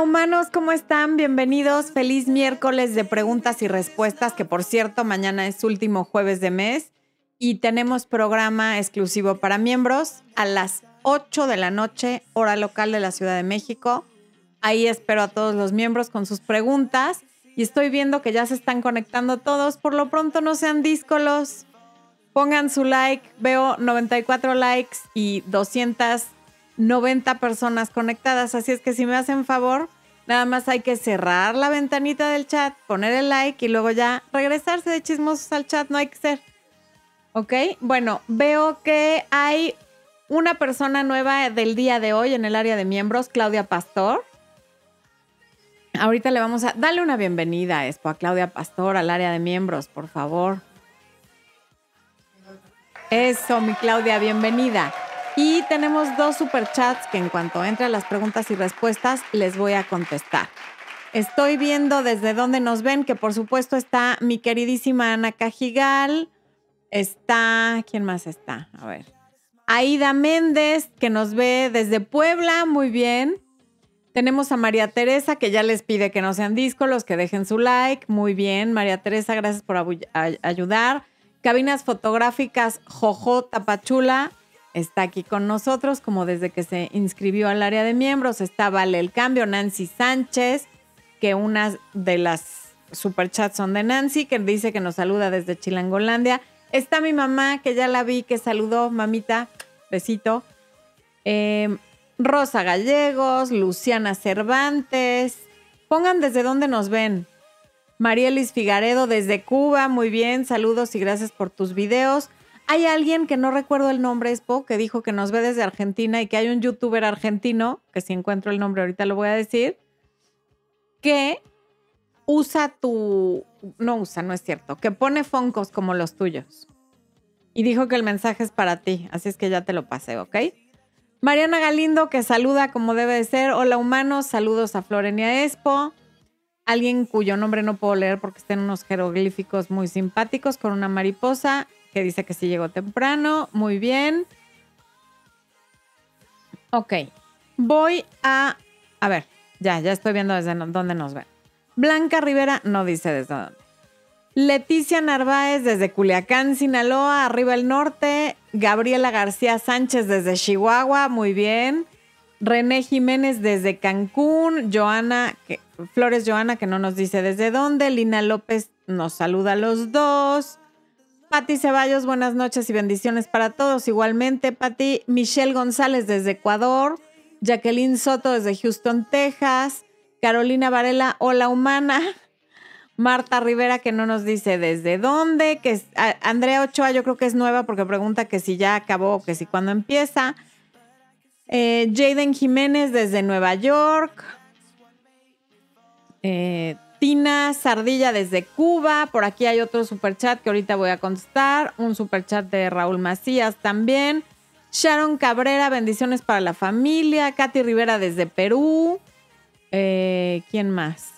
Humanos, ¿cómo están? Bienvenidos. Feliz miércoles de preguntas y respuestas, que por cierto mañana es último jueves de mes y tenemos programa exclusivo para miembros a las 8 de la noche, hora local de la Ciudad de México. Ahí espero a todos los miembros con sus preguntas y estoy viendo que ya se están conectando todos. Por lo pronto no sean díscolos. Pongan su like. Veo 94 likes y 200 90 personas conectadas, así es que si me hacen favor, nada más hay que cerrar la ventanita del chat, poner el like y luego ya regresarse de chismosos al chat, no hay que ser. ¿Ok? Bueno, veo que hay una persona nueva del día de hoy en el área de miembros, Claudia Pastor. Ahorita le vamos a darle una bienvenida a Claudia Pastor, al área de miembros, por favor. Eso, mi Claudia, bienvenida. Y tenemos dos superchats que en cuanto entre las preguntas y respuestas les voy a contestar. Estoy viendo desde dónde nos ven, que por supuesto está mi queridísima Ana Cajigal. Está, ¿quién más está? A ver. Aida Méndez, que nos ve desde Puebla, muy bien. Tenemos a María Teresa, que ya les pide que no sean los que dejen su like. Muy bien, María Teresa, gracias por ayudar. Cabinas fotográficas Jojo Tapachula, está aquí con nosotros, como desde que se inscribió al área de miembros. Está Vale el Cambio, Nancy Sánchez, que una de las superchats son de Nancy, que dice que nos saluda desde Chilangolandia. Está mi mamá, que ya la vi, que saludó, mamita, besito. Em, Rosa Gallegos, Luciana Cervantes. Pongan desde dónde nos ven. Marielis Figaredo desde Cuba, muy bien, saludos y gracias por tus videos. Hay alguien que no recuerdo el nombre, Espo, que dijo que nos ve desde Argentina y que hay un youtuber argentino, que si encuentro el nombre ahorita lo voy a decir, que usa tu... No usa, no es cierto, que pone foncos como los tuyos. Y dijo que el mensaje es para ti, así es que ya te lo pasé, ¿ok? Mariana Galindo, que saluda como debe de ser. Hola humanos, saludos a Florenia Espo. Alguien cuyo nombre no puedo leer porque está en unos jeroglíficos muy simpáticos con una mariposa que dice que sí llegó temprano. Muy bien. Ok. Voy a. A ver, ya, ya estoy viendo desde dónde nos ven. Blanca Rivera no dice desde dónde. Leticia Narváez desde Culiacán, Sinaloa, arriba el norte. Gabriela García Sánchez desde Chihuahua, muy bien. René Jiménez desde Cancún. Joana, Flores Joana, que no nos dice desde dónde. Lina López nos saluda a los dos. Pati Ceballos, buenas noches y bendiciones para todos. Igualmente, Pati. Michelle González desde Ecuador. Jacqueline Soto desde Houston, Texas. Carolina Varela, hola humana. Marta Rivera, que no nos dice desde dónde. Que Andrea Ochoa, yo creo que es nueva porque pregunta que si ya acabó o que si cuándo empieza. Eh, Jaden Jiménez desde Nueva York. Eh, Tina Sardilla desde Cuba. Por aquí hay otro superchat que ahorita voy a contestar. Un superchat de Raúl Macías también. Sharon Cabrera, bendiciones para la familia. Katy Rivera desde Perú. Eh, ¿Quién más?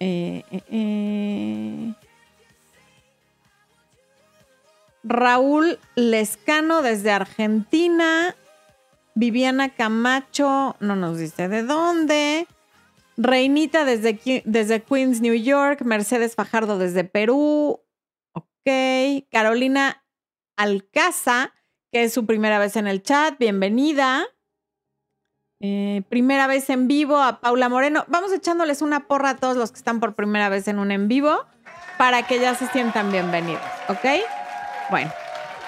Eh, eh, Raúl Lescano desde Argentina. Viviana Camacho, no nos dice de dónde. Reinita desde, desde Queens, New York. Mercedes Fajardo desde Perú. Ok. Carolina Alcaza, que es su primera vez en el chat. Bienvenida. Eh, primera vez en vivo a Paula Moreno. Vamos echándoles una porra a todos los que están por primera vez en un en vivo para que ya se sientan bienvenidos. ¿Ok? Bueno.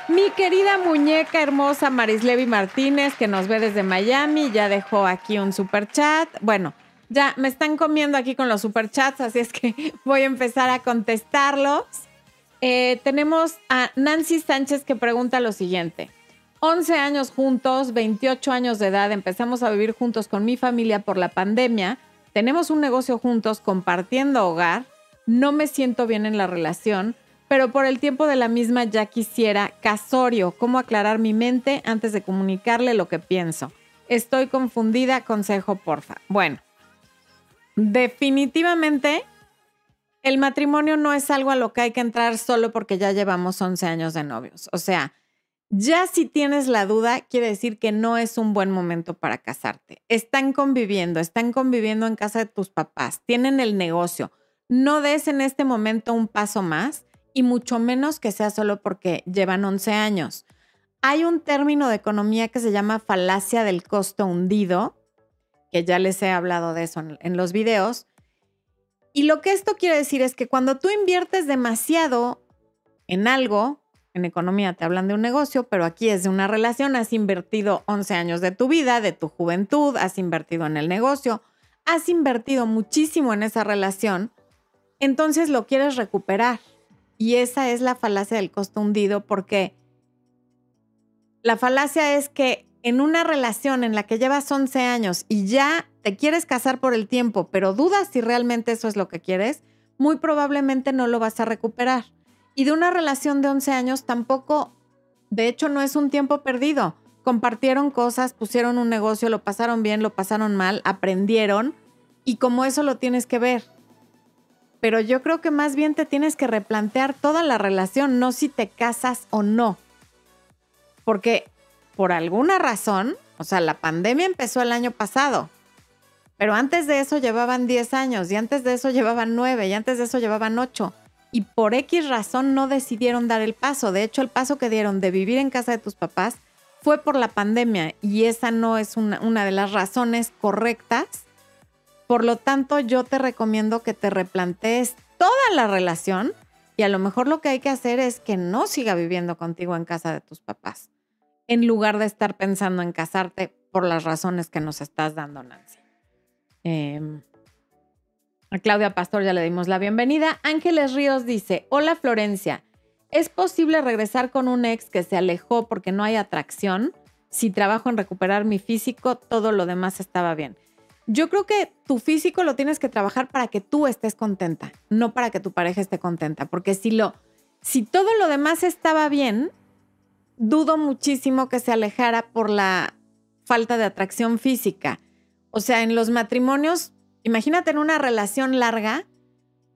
Mi querida muñeca hermosa Marislevi Martínez, que nos ve desde Miami, ya dejó aquí un super chat. Bueno, ya me están comiendo aquí con los superchats, así es que voy a empezar a contestarlos. Eh, tenemos a Nancy Sánchez que pregunta lo siguiente. 11 años juntos, 28 años de edad, empezamos a vivir juntos con mi familia por la pandemia, tenemos un negocio juntos compartiendo hogar, no me siento bien en la relación, pero por el tiempo de la misma ya quisiera casorio, cómo aclarar mi mente antes de comunicarle lo que pienso. Estoy confundida, consejo porfa. Bueno, definitivamente el matrimonio no es algo a lo que hay que entrar solo porque ya llevamos 11 años de novios. O sea, Ya si tienes la duda, quiere decir que no es un buen momento para casarte. Están conviviendo, están conviviendo en casa de tus papás, tienen el negocio. No des en este momento un paso más y mucho menos que sea solo porque llevan 11 años. Hay un término de economía que se llama falacia del costo hundido, que ya les he hablado de eso en, los videos. Y lo que esto quiere decir es que cuando tú inviertes demasiado en algo, en economía te hablan de un negocio, pero aquí es de una relación, has invertido 11 años de tu vida, de tu juventud, has invertido en el negocio, has invertido muchísimo en esa relación, entonces lo quieres recuperar. Y esa es la falacia del costo hundido porque la falacia es que en una relación en la que llevas 11 años y ya te quieres casar por el tiempo, pero dudas si realmente eso es lo que quieres, muy probablemente no lo vas a recuperar. Y de una relación de 11 años tampoco, de hecho no es un tiempo perdido. Compartieron cosas, pusieron un negocio, lo pasaron bien, lo pasaron mal, aprendieron y como eso lo tienes que ver pero yo creo que más bien te tienes que replantear toda la relación, no si te casas o no. Porque por alguna razón, o sea, la pandemia empezó el año pasado, pero antes de eso llevaban 10 años y antes de eso llevaban 9 y antes de eso llevaban 8. Y por X razón no decidieron dar el paso. De hecho, el paso que dieron de vivir en casa de tus papás fue por la pandemia y esa no es una, una de las razones correctas por lo tanto, yo te recomiendo que te replantees toda la relación y a lo mejor lo que hay que hacer es que no siga viviendo contigo en casa de tus papás, en lugar de estar pensando en casarte por las razones que nos estás dando, Nancy. Em, a Claudia Pastor ya le dimos la bienvenida. Ángeles Ríos dice, hola Florencia, ¿es posible regresar con un ex que se alejó porque no hay atracción? Si trabajo en recuperar mi físico, todo lo demás estaba bien. Yo creo que tu físico lo tienes que trabajar para que tú estés contenta, no para que tu pareja esté contenta, porque si lo si todo lo demás estaba bien, dudo muchísimo que se alejara por la falta de atracción física. O sea, en los matrimonios, imagínate en una relación larga,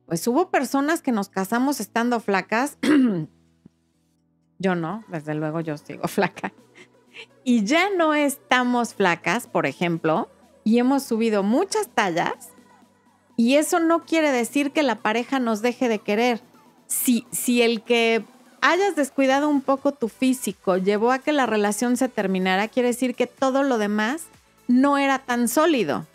pues hubo personas que nos casamos estando flacas. yo no, desde luego yo sigo flaca. Y ya no estamos flacas, por ejemplo, y hemos subido muchas tallas y eso no quiere decir que la pareja nos deje de querer. Si, si el que hayas descuidado un poco tu físico llevó a que la relación se terminara, quiere decir que todo lo demás no era tan sólido.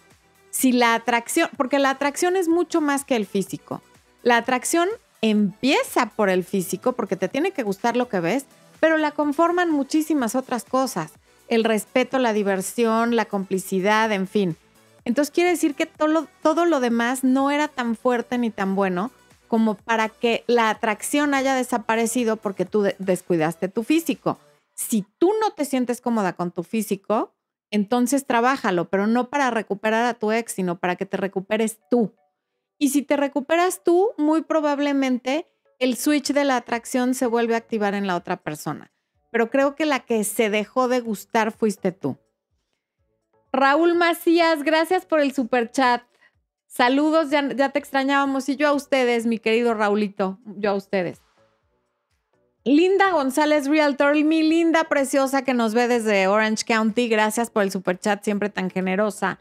Si la atracción, porque la atracción es mucho más que el físico. La atracción empieza por el físico porque te tiene que gustar lo que ves, pero la conforman muchísimas otras cosas el respeto, la diversión, la complicidad, en fin. Entonces quiere decir que todo todo lo demás no era tan fuerte ni tan bueno como para que la atracción haya desaparecido porque tú descuidaste tu físico. Si tú no te sientes cómoda con tu físico, entonces trabájalo, pero no para recuperar a tu ex, sino para que te recuperes tú. Y si te recuperas tú, muy probablemente el switch de la atracción se vuelve a activar en la otra persona pero creo que la que se dejó de gustar fuiste tú. Raúl Macías, gracias por el super chat. Saludos, ya, te extrañábamos y yo a ustedes, mi querido Raulito, yo a ustedes. Linda González Realtor, mi linda preciosa que nos ve desde Orange County, gracias por el super chat, siempre tan generosa.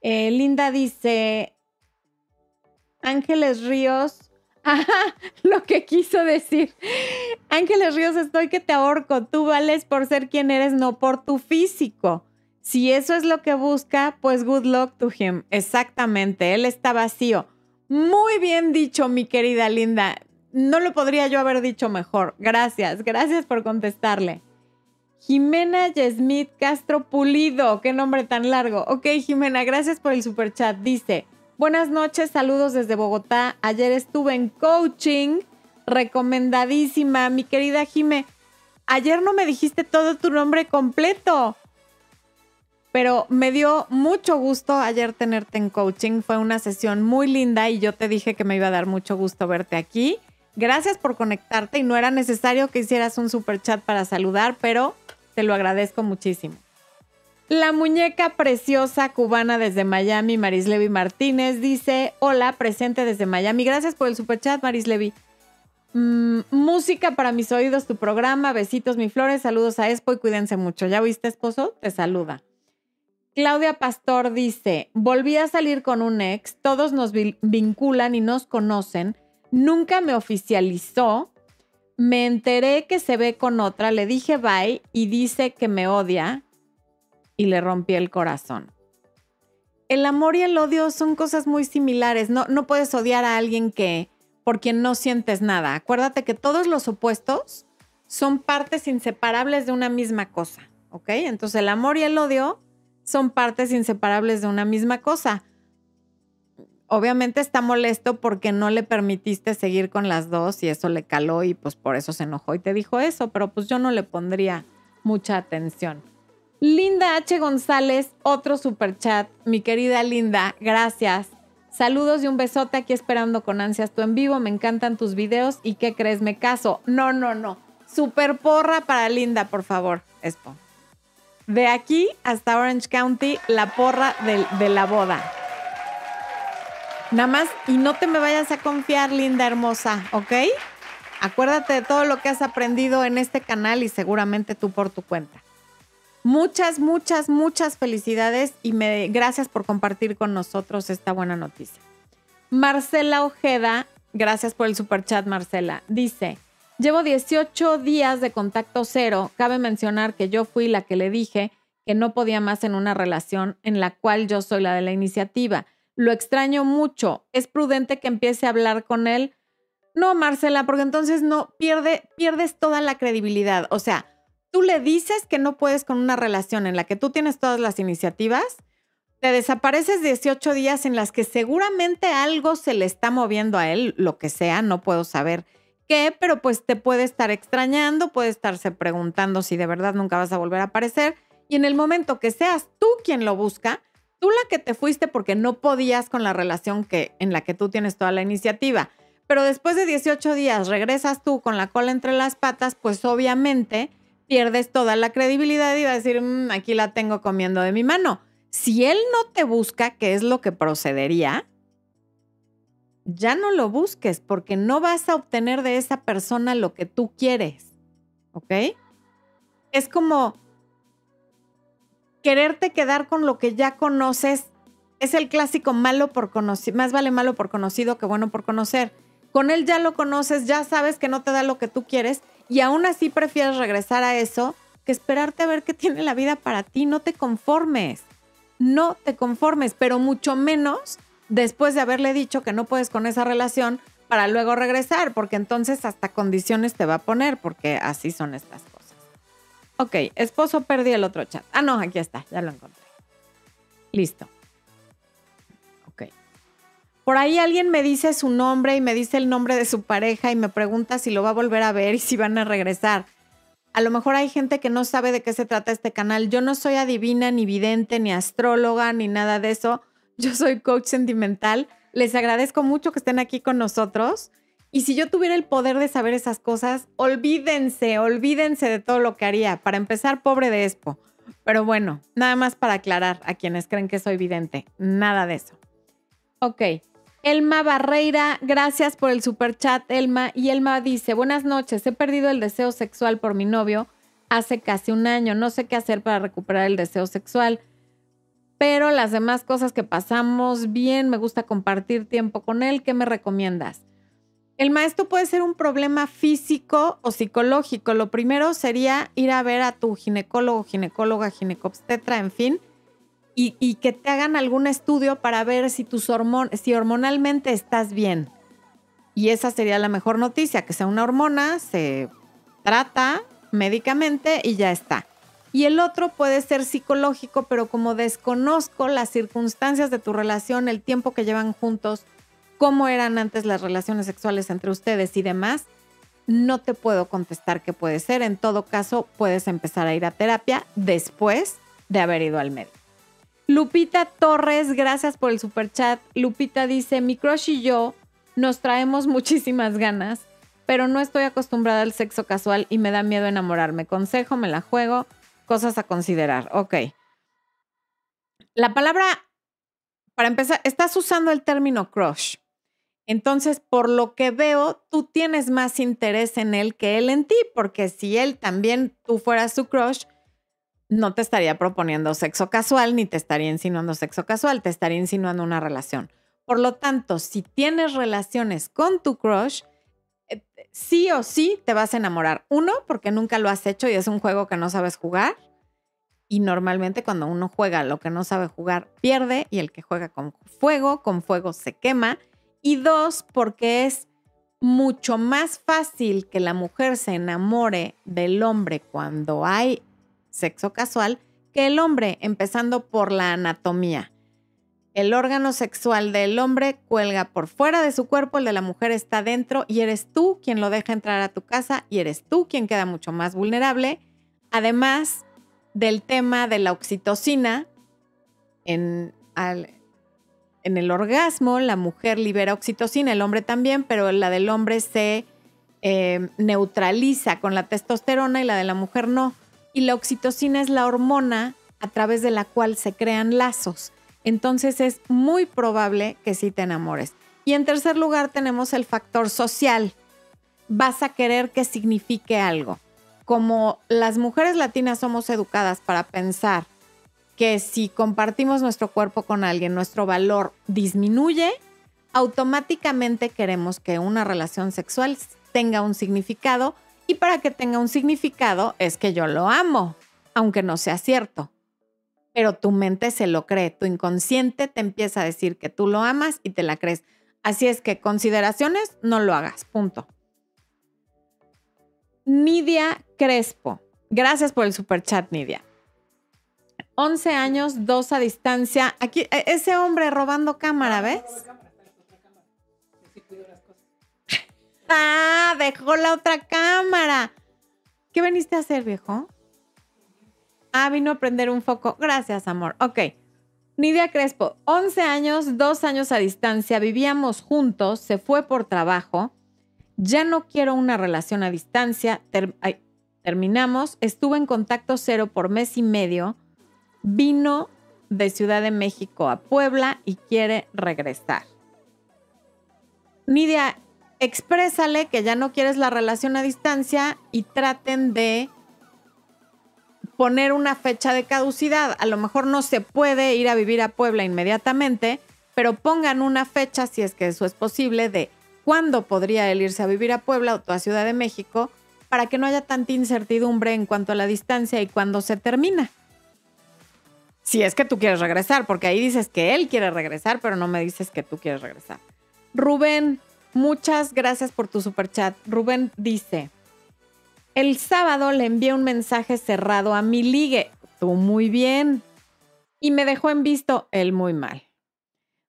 Eh, Linda dice, Ángeles Ríos, Ajá, lo que quiso decir. Ángeles Ríos, estoy que te ahorco. Tú vales por ser quien eres, no por tu físico. Si eso es lo que busca, pues good luck to him. Exactamente, él está vacío. Muy bien dicho, mi querida Linda. No lo podría yo haber dicho mejor. Gracias, gracias por contestarle. Jimena Yesmith Castro Pulido, qué nombre tan largo. Ok, Jimena, gracias por el super chat. Dice, Buenas noches, saludos desde Bogotá. Ayer estuve en coaching, recomendadísima, mi querida Jime. Ayer no me dijiste todo tu nombre completo, pero me dio mucho gusto ayer tenerte en coaching. Fue una sesión muy linda y yo te dije que me iba a dar mucho gusto verte aquí. Gracias por conectarte y no era necesario que hicieras un super chat para saludar, pero te lo agradezco muchísimo. La muñeca preciosa cubana desde Miami, Marislevi Martínez, dice, hola, presente desde Miami. Gracias por el superchat, Marislevi. Mm, música para mis oídos, tu programa. Besitos, mi flores. Saludos a Expo y cuídense mucho. ¿Ya oíste, esposo? Te saluda. Claudia Pastor dice, volví a salir con un ex, todos nos vinculan y nos conocen, nunca me oficializó, me enteré que se ve con otra, le dije bye y dice que me odia y le rompí el corazón. El amor y el odio son cosas muy similares, no, no puedes odiar a alguien que por quien no sientes nada. Acuérdate que todos los opuestos son partes inseparables de una misma cosa, ¿ok? Entonces el amor y el odio son partes inseparables de una misma cosa. Obviamente está molesto porque no le permitiste seguir con las dos y eso le caló y pues por eso se enojó y te dijo eso, pero pues yo no le pondría mucha atención. Linda H. González, otro super chat. Mi querida Linda, gracias. Saludos y un besote aquí esperando con ansias tu en vivo. Me encantan tus videos. ¿Y qué crees? Me caso. No, no, no. Super porra para Linda, por favor. Esto. De aquí hasta Orange County, la porra de, la boda. Nada más, y no te me vayas a confiar, linda hermosa, ¿ok? Acuérdate de todo lo que has aprendido en este canal y seguramente tú por tu cuenta. Muchas, muchas, muchas felicidades y me, gracias por compartir con nosotros esta buena noticia. Marcela Ojeda, gracias por el super chat, Marcela, dice, Llevo 18 días de contacto cero. Cabe mencionar que yo fui la que le dije que no podía más en una relación en la cual yo soy la de la iniciativa. Lo extraño mucho. ¿Es prudente que empiece a hablar con él? No, Marcela, porque entonces no pierde, pierdes toda la credibilidad. O sea, tú le dices que no puedes con una relación en la que tú tienes todas las iniciativas, te desapareces 18 días en las que seguramente algo se le está moviendo a él, lo que sea, no puedo saber qué, pero pues te puede estar extrañando, puede estarse preguntando si de verdad nunca vas a volver a aparecer. Y en el momento que seas tú quien lo busca, tú la que te fuiste porque no podías con la relación que, en la que tú tienes toda la iniciativa. Pero después de 18 días regresas tú con la cola entre las patas, pues obviamente pierdes toda la credibilidad y vas a decir, mm, aquí la tengo comiendo de mi mano. Si él no te busca, ¿qué es lo que procedería? Ya no lo busques porque no vas a obtener de esa persona lo que tú quieres. ¿Ok? Es como quererte quedar con lo que ya conoces. Es el clásico malo por conocido, más vale malo por conocido que bueno por conocer. Con él ya lo conoces, ya sabes que no te da lo que tú quieres y aún así prefieres regresar a eso que esperarte a ver qué tiene la vida para ti. No te conformes, no te conformes, pero mucho menos después de haberle dicho que no puedes con esa relación para luego regresar, porque entonces hasta condiciones te va a poner, porque así son estas cosas. Ok, esposo, perdí el otro chat. Ah, no, aquí está, ya lo encontré. Listo. Ok. Por ahí alguien me dice su nombre y me dice el nombre de su pareja y me pregunta si lo va a volver a ver y si van a regresar. A lo mejor hay gente que no sabe de qué se trata este canal. Yo no soy adivina, ni vidente, ni astróloga, ni nada de eso yo soy coach sentimental. Les agradezco mucho que estén aquí con nosotros. Y si yo tuviera el poder de saber esas cosas, olvídense, olvídense de todo lo que haría. Para empezar, pobre de Expo. Pero bueno, nada más para aclarar a quienes creen que soy vidente. Nada de eso. Ok. Elma Barreira, gracias por el super chat, Elma. Y Elma dice, buenas noches, he perdido el deseo sexual por mi novio hace casi un año. No sé qué hacer para recuperar el deseo sexual pero las demás cosas que pasamos bien, me gusta compartir tiempo con él. ¿Qué me recomiendas? El maestro puede ser un problema físico o psicológico. Lo primero sería ir a ver a tu ginecólogo, ginecóloga, ginecobstetra, en fin, y, que te hagan algún estudio para ver si, tus si hormonalmente estás bien. Y esa sería la mejor noticia, que sea una hormona, se trata médicamente y ya está. Y el otro puede ser psicológico, pero como desconozco las circunstancias de tu relación, el tiempo que llevan juntos, cómo eran antes las relaciones sexuales entre ustedes y demás, no te puedo contestar qué puede ser. En todo caso, puedes empezar a ir a terapia después de haber ido al médico. Lupita Torres, gracias por el super chat. Lupita dice, mi crush y yo nos traemos muchísimas ganas, pero no estoy acostumbrada al sexo casual y me da miedo enamorarme. Consejo, me la juego. Cosas a considerar. Ok. La palabra, para empezar, estás usando el término crush. Entonces, por lo que veo, tú tienes más interés en él que él en ti, porque si él también tú fueras su crush, no te estaría proponiendo sexo casual ni te estaría insinuando sexo casual, te estaría insinuando una relación. Por lo tanto, si tienes relaciones con tu crush, sí o sí te vas a enamorar. Uno, porque nunca lo has hecho y es un juego que no sabes jugar. Y normalmente cuando uno juega lo que no sabe jugar, pierde y el que juega con fuego, con fuego se quema. Y dos, porque es mucho más fácil que la mujer se enamore del hombre cuando hay sexo casual que el hombre, empezando por la anatomía. El órgano sexual del hombre cuelga por fuera de su cuerpo, el de la mujer está dentro y eres tú quien lo deja entrar a tu casa y eres tú quien queda mucho más vulnerable. Además, del tema de la oxitocina. En, el orgasmo, la mujer libera oxitocina, el hombre también, pero la del hombre se eh, neutraliza con la testosterona y la de la mujer no. Y la oxitocina es la hormona a través de la cual se crean lazos. Entonces es muy probable que sí te enamores. Y en tercer lugar tenemos el factor social. Vas a querer que signifique algo como las mujeres latinas somos educadas para pensar que si compartimos nuestro cuerpo con alguien, nuestro valor disminuye, automáticamente queremos que una relación sexual tenga un significado y para que tenga un significado es que yo lo amo, aunque no sea cierto. Pero tu mente se lo cree, tu inconsciente te empieza a decir que tú lo amas y te la crees. Así es que consideraciones, no lo hagas, punto. Nidia Crespo. Gracias por el super chat, Nidia. 11 años, dos a distancia. Aquí, e, ese hombre robando cámara, ¿ves? Ah, dejó la otra cámara. ¿Qué veniste a hacer, viejo? Ah, vino a prender un foco. Gracias, amor. Ok. Nidia Crespo, 11 años, dos años a distancia, vivíamos juntos, se fue por trabajo ya no quiero una relación a distancia, terminamos, estuve en contacto cero por mes y medio, vino de Ciudad de México a Puebla y quiere regresar. Nidia, exprésale que ya no quieres la relación a distancia y traten de poner una fecha de caducidad. A lo mejor no se puede ir a vivir a Puebla inmediatamente, pero pongan una fecha, si es que eso es posible, de cuándo podría él irse a vivir a Puebla o a Ciudad de México para que no haya tanta incertidumbre en cuanto a la distancia y cuándo se termina. Si es que tú quieres regresar, porque ahí dices que él quiere regresar, pero no me dices que tú quieres regresar. Rubén, muchas gracias por tu super chat. Rubén dice, el sábado le envié un mensaje cerrado a mi ligue, tú muy bien, y me dejó en visto él muy mal.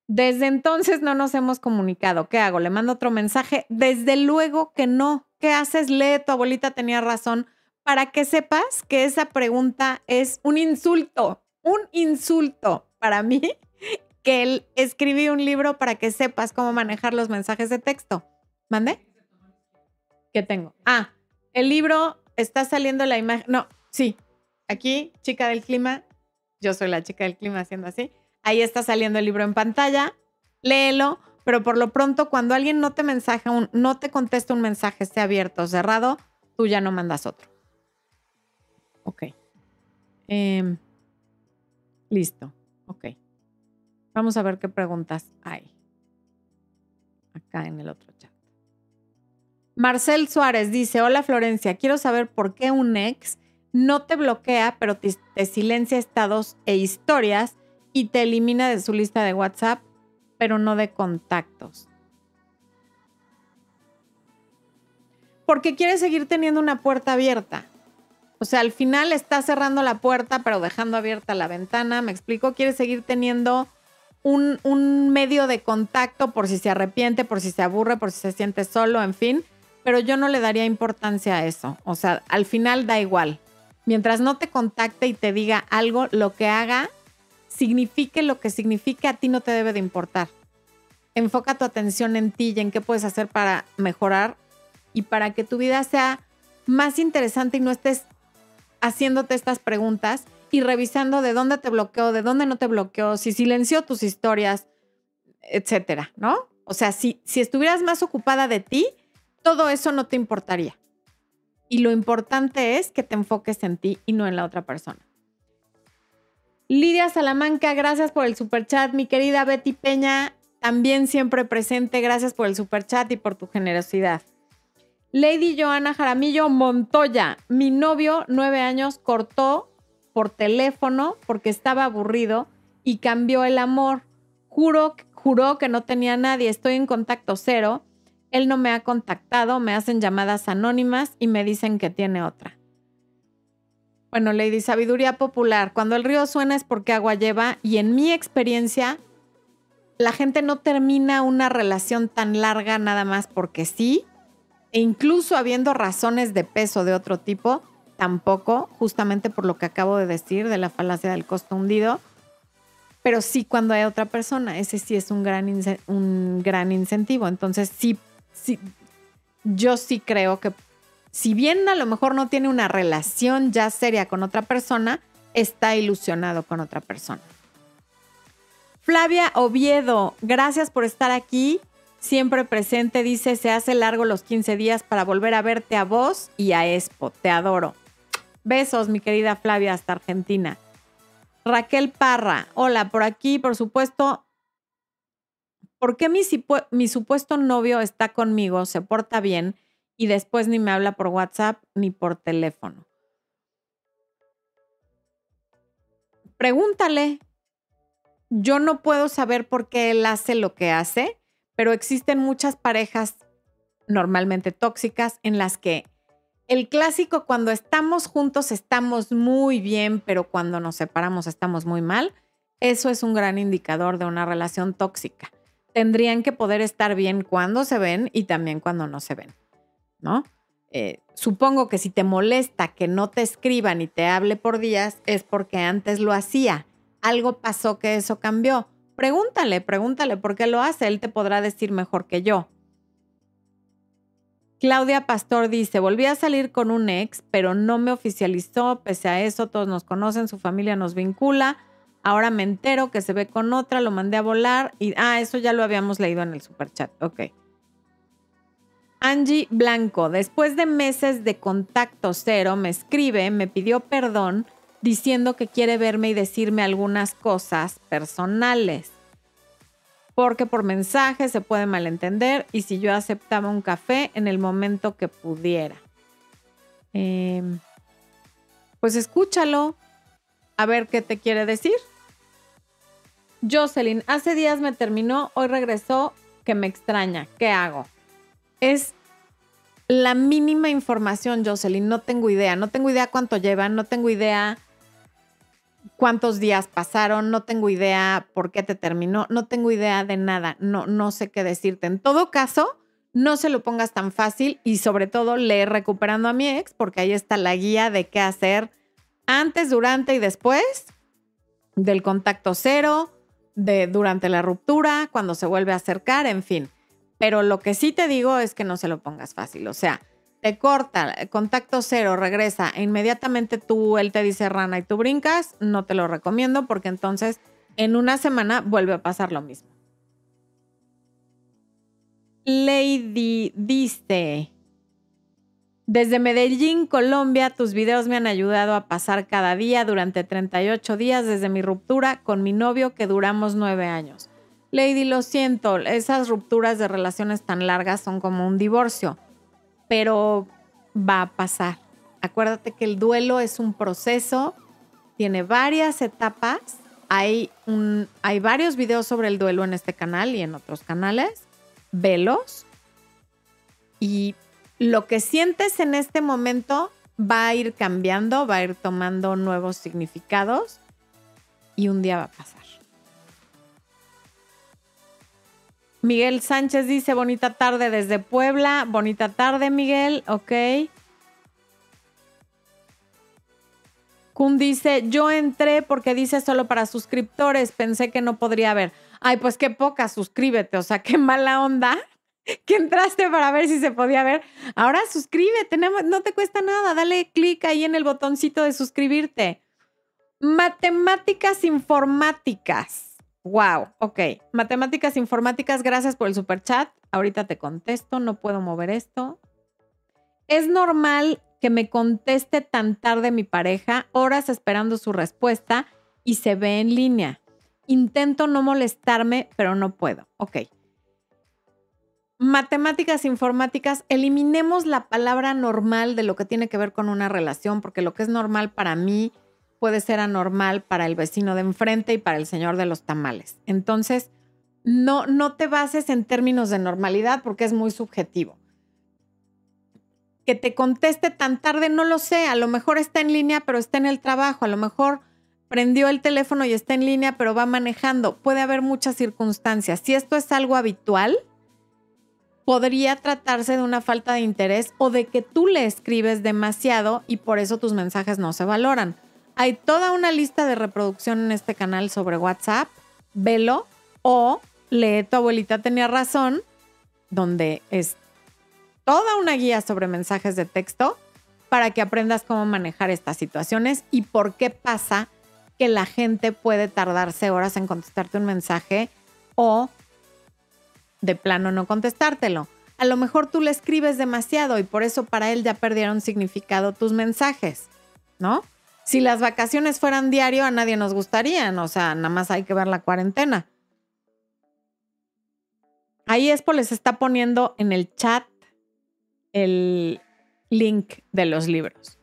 Desde entonces no nos hemos comunicado. ¿Qué hago? ¿Le mando otro mensaje? Desde luego que no. ¿Qué haces? Lee, tu abuelita tenía razón. Para que sepas que esa pregunta es un insulto, un insulto para mí, que él escribí un libro para que sepas cómo manejar los mensajes de texto. ¿Mande? ¿Qué tengo? Ah, el libro está saliendo la imagen. No, sí. Aquí, chica del clima. Yo soy la chica del clima haciendo así Ahí está saliendo el libro en pantalla. Léelo, pero por lo pronto, cuando alguien no te mensaje, un, no te contesta un mensaje, esté abierto o cerrado, tú ya no mandas otro. Ok. Em, listo. Ok. Vamos a ver qué preguntas hay. Acá en el otro. Marcel Suárez dice, hola Florencia, quiero saber por qué un ex no te bloquea, pero te silencia estados e historias y te elimina de su lista de WhatsApp, pero no de contactos. Porque quiere seguir teniendo una puerta abierta. O sea, al final está cerrando la puerta, pero dejando abierta la ventana. ¿Me explico? Quiere seguir teniendo un, un, medio de contacto por si se arrepiente, por si se aburre, por si se siente solo, en fin. Pero yo no le daría importancia a eso. O sea, al final da igual. Mientras no te contacte y te diga algo, lo que haga signifique lo que signifique, a ti no te debe de importar. Enfoca tu atención en ti y en qué puedes hacer para mejorar y para que tu vida sea más interesante y no estés haciéndote estas preguntas y revisando de dónde te bloqueó, de dónde no te bloqueó, si silenció tus historias, etcétera, ¿no? O sea, si, si estuvieras más ocupada de ti, todo eso no te importaría. Y lo importante es que te enfoques en ti y no en la otra persona. Lidia Salamanca, gracias por el super chat. Mi querida Betty Peña, también siempre presente. Gracias por el super chat y por tu generosidad. Lady Joana Jaramillo Montoya, mi novio, nueve años, cortó por teléfono porque estaba aburrido y cambió el amor. Juró que no tenía nadie. Estoy en contacto cero. Él no me ha contactado, me hacen llamadas anónimas y me dicen que tiene otra. Bueno, Lady, sabiduría popular. Cuando el río suena es porque agua lleva y en mi experiencia, la gente no termina una relación tan larga nada más porque sí, e incluso habiendo razones de peso de otro tipo, tampoco, justamente por lo que acabo de decir de la falacia del costo hundido, pero sí cuando hay otra persona, ese sí es un gran, un gran incentivo. Entonces, sí, yo sí creo que si bien a lo mejor no tiene una relación ya seria con otra persona, está ilusionado con otra persona. Flavia Oviedo, gracias por estar aquí. Siempre presente, dice, se hace largo los 15 días para volver a verte a vos y a Expo. Te adoro. Besos, mi querida Flavia, hasta Argentina. Raquel Parra, hola, por aquí, por supuesto. ¿Por qué mi, supuesto novio está conmigo, se porta bien y después ni me habla por WhatsApp ni por teléfono? Pregúntale. Yo no puedo saber por qué él hace lo que hace, pero existen muchas parejas normalmente tóxicas en las que el clásico cuando estamos juntos estamos muy bien, pero cuando nos separamos estamos muy mal, eso es un gran indicador de una relación tóxica. Tendrían que poder estar bien cuando se ven y también cuando no se ven, ¿no? Eh, supongo que si te molesta que no te escriban y te hable por días es porque antes lo hacía. Algo pasó que eso cambió. Pregúntale, pregúntale por qué lo hace. Él te podrá decir mejor que yo. Claudia Pastor dice, volví a salir con un ex, pero no me oficializó, pese a eso todos nos conocen, su familia nos vincula, ahora me entero que se ve con otra, lo mandé a volar y, ah, eso ya lo habíamos leído en el superchat, ok. Angie Blanco, después de meses de contacto cero, me escribe, me pidió perdón diciendo que quiere verme y decirme algunas cosas personales porque por mensaje se puede malentender y si yo aceptaba un café en el momento que pudiera. Em, pues escúchalo, a ver qué te quiere decir. Jocelyn, hace días me terminó, hoy regresó, que me extraña, ¿qué hago? Es la mínima información, Jocelyn, no tengo idea, no tengo idea cuánto llevan, no tengo idea cuántos días pasaron, no tengo idea por qué te terminó, no tengo idea de nada, no, no sé qué decirte. En todo caso, no se lo pongas tan fácil y sobre todo lee recuperando a mi ex, porque ahí está la guía de qué hacer antes, durante y después del contacto cero, de durante la ruptura, cuando se vuelve a acercar, en fin. Pero lo que sí te digo es que no se lo pongas fácil, o sea, te corta, contacto cero, regresa, e inmediatamente tú, él te dice rana y tú brincas, no te lo recomiendo porque entonces en una semana vuelve a pasar lo mismo. Lady dice, desde Medellín, Colombia, tus videos me han ayudado a pasar cada día durante 38 días desde mi ruptura con mi novio que duramos nueve años. Lady, lo siento, esas rupturas de relaciones tan largas son como un divorcio pero va a pasar. Acuérdate que el duelo es un proceso, tiene varias etapas. Hay, un, hay varios videos sobre el duelo en este canal y en otros canales. Velos. Y lo que sientes en este momento va a ir cambiando, va a ir tomando nuevos significados y un día va a pasar. Miguel Sánchez dice, bonita tarde desde Puebla. Bonita tarde, Miguel. Ok. Kun dice, yo entré porque dice solo para suscriptores. Pensé que no podría haber. Ay, pues qué poca, suscríbete. O sea, qué mala onda que entraste para ver si se podía ver. Ahora suscríbete, no te cuesta nada. Dale clic ahí en el botoncito de suscribirte. Matemáticas informáticas Wow, ok. Matemáticas informáticas, gracias por el super chat. Ahorita te contesto, no puedo mover esto. Es normal que me conteste tan tarde mi pareja, horas esperando su respuesta y se ve en línea. Intento no molestarme, pero no puedo. Ok. Matemáticas informáticas, eliminemos la palabra normal de lo que tiene que ver con una relación, porque lo que es normal para mí puede ser anormal para el vecino de enfrente y para el señor de los tamales. Entonces, no, no te bases en términos de normalidad porque es muy subjetivo. Que te conteste tan tarde, no lo sé. A lo mejor está en línea, pero está en el trabajo. A lo mejor prendió el teléfono y está en línea, pero va manejando. Puede haber muchas circunstancias. Si esto es algo habitual, podría tratarse de una falta de interés o de que tú le escribes demasiado y por eso tus mensajes no se valoran. Hay toda una lista de reproducción en este canal sobre WhatsApp. Velo o lee Tu abuelita tenía razón, donde es toda una guía sobre mensajes de texto para que aprendas cómo manejar estas situaciones y por qué pasa que la gente puede tardarse horas en contestarte un mensaje o de plano no contestártelo. A lo mejor tú le escribes demasiado y por eso para él ya perdieron significado tus mensajes, ¿no? Si las vacaciones fueran diario, a nadie nos gustarían, o sea, nada más hay que ver la cuarentena. Ahí Expo les está poniendo en el chat el link de los libros.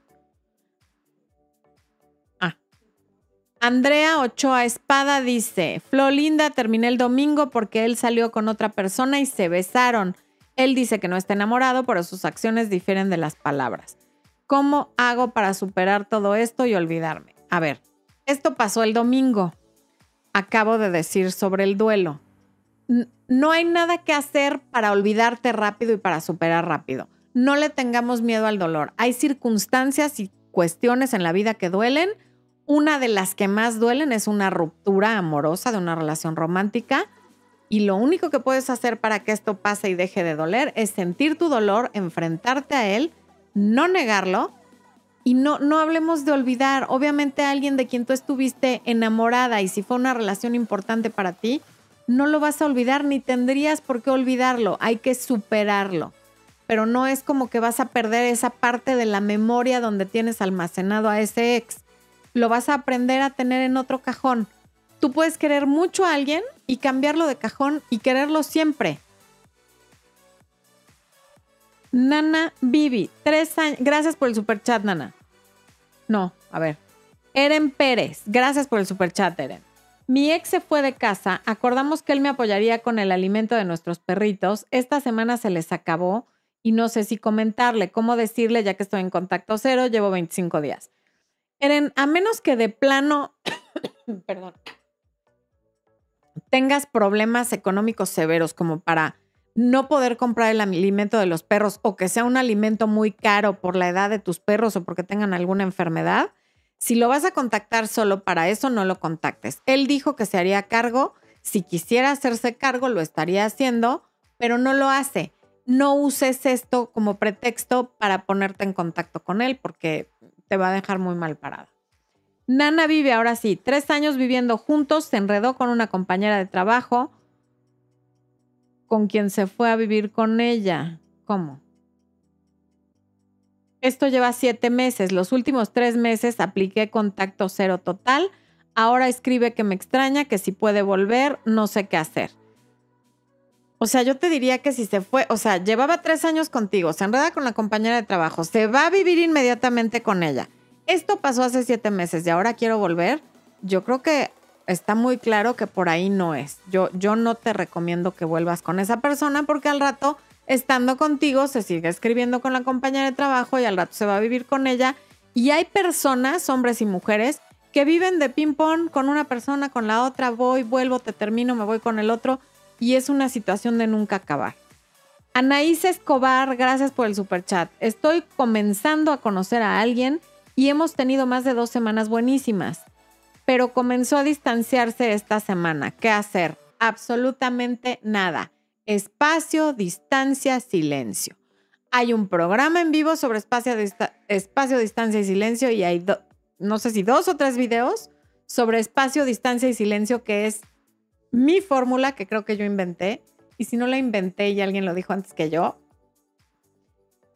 Andrea Ochoa Espada dice, Flolinda terminé el domingo porque él salió con otra persona y se besaron. Él dice que no está enamorado, pero sus acciones difieren de las palabras. ¿Cómo hago para superar todo esto y olvidarme? A ver, esto pasó el domingo. Acabo de decir sobre el duelo. No hay nada que hacer para olvidarte rápido y para superar rápido. No le tengamos miedo al dolor. Hay circunstancias y cuestiones en la vida que duelen. Una de las que más duelen es una ruptura amorosa de una relación romántica. Y lo único que puedes hacer para que esto pase y deje de doler es sentir tu dolor, enfrentarte a él no negarlo y no, no hablemos de olvidar. Obviamente alguien de quien tú estuviste enamorada y si fue una relación importante para ti, no lo vas a olvidar ni tendrías por qué olvidarlo. Hay que superarlo. Pero no es como que vas a perder esa parte de la memoria donde tienes almacenado a ese ex. Lo vas a aprender a tener en otro cajón. Tú puedes querer mucho a alguien y cambiarlo de cajón y quererlo siempre. Nana Bibi, tres años. Gracias por el super chat, Nana. No, a ver. Eren Pérez, gracias por el super chat, Eren. Mi ex se fue de casa, acordamos que él me apoyaría con el alimento de nuestros perritos. Esta semana se les acabó y no sé si comentarle, cómo decirle, ya que estoy en contacto cero, llevo 25 días. Eren, a menos que de plano, tengas problemas económicos severos como para no poder comprar el alimento de los perros o que sea un alimento muy caro por la edad de tus perros o porque tengan alguna enfermedad, si lo vas a contactar solo para eso, no lo contactes. Él dijo que se haría cargo. Si quisiera hacerse cargo, lo estaría haciendo, pero no lo hace. No uses esto como pretexto para ponerte en contacto con él porque te va a dejar muy mal parada. Nana vive ahora sí, tres años viviendo juntos, se enredó con una compañera de trabajo con quien se fue a vivir con ella. ¿Cómo? Esto lleva siete meses. Los últimos tres meses apliqué contacto cero total. Ahora escribe que me extraña, que si puede volver, no sé qué hacer. O sea, yo te diría que si se fue, o sea, llevaba tres años contigo, se enreda con la compañera de trabajo, se va a vivir inmediatamente con ella. Esto pasó hace siete meses y ahora quiero volver. Yo creo que está muy claro que por ahí no es. Yo, yo no te recomiendo que vuelvas con esa persona porque al rato, estando contigo, se sigue escribiendo con la compañera de trabajo y al rato se va a vivir con ella. Y hay personas, hombres y mujeres, que viven de ping-pong con una persona, con la otra, voy, vuelvo, te termino, me voy con el otro. Y es una situación de nunca acabar. Anaís Escobar, gracias por el super chat. Estoy comenzando a conocer a alguien y hemos tenido más de dos semanas buenísimas pero comenzó a distanciarse esta semana. ¿Qué hacer? Absolutamente nada. Espacio, distancia, silencio. Hay un programa en vivo sobre espacio, espacio distancia y silencio y hay, no sé si dos o tres videos sobre espacio, distancia y silencio que es mi fórmula que creo que yo inventé. Y si no la inventé y alguien lo dijo antes que yo,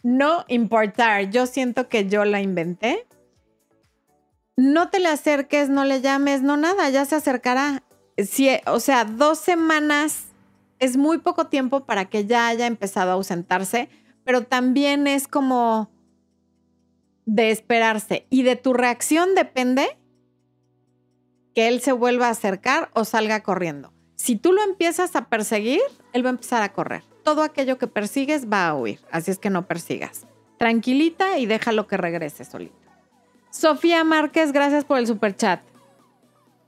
no importar. Yo siento que yo la inventé. No te le acerques, no le llames, no nada, ya se acercará. Si, o sea, dos semanas es muy poco tiempo para que ya haya empezado a ausentarse, pero también es como de esperarse. Y de tu reacción depende que él se vuelva a acercar o salga corriendo. Si tú lo empiezas a perseguir, él va a empezar a correr. Todo aquello que persigues va a huir, así es que no persigas. Tranquilita y déjalo que regrese solito. Sofía Márquez, gracias por el super chat.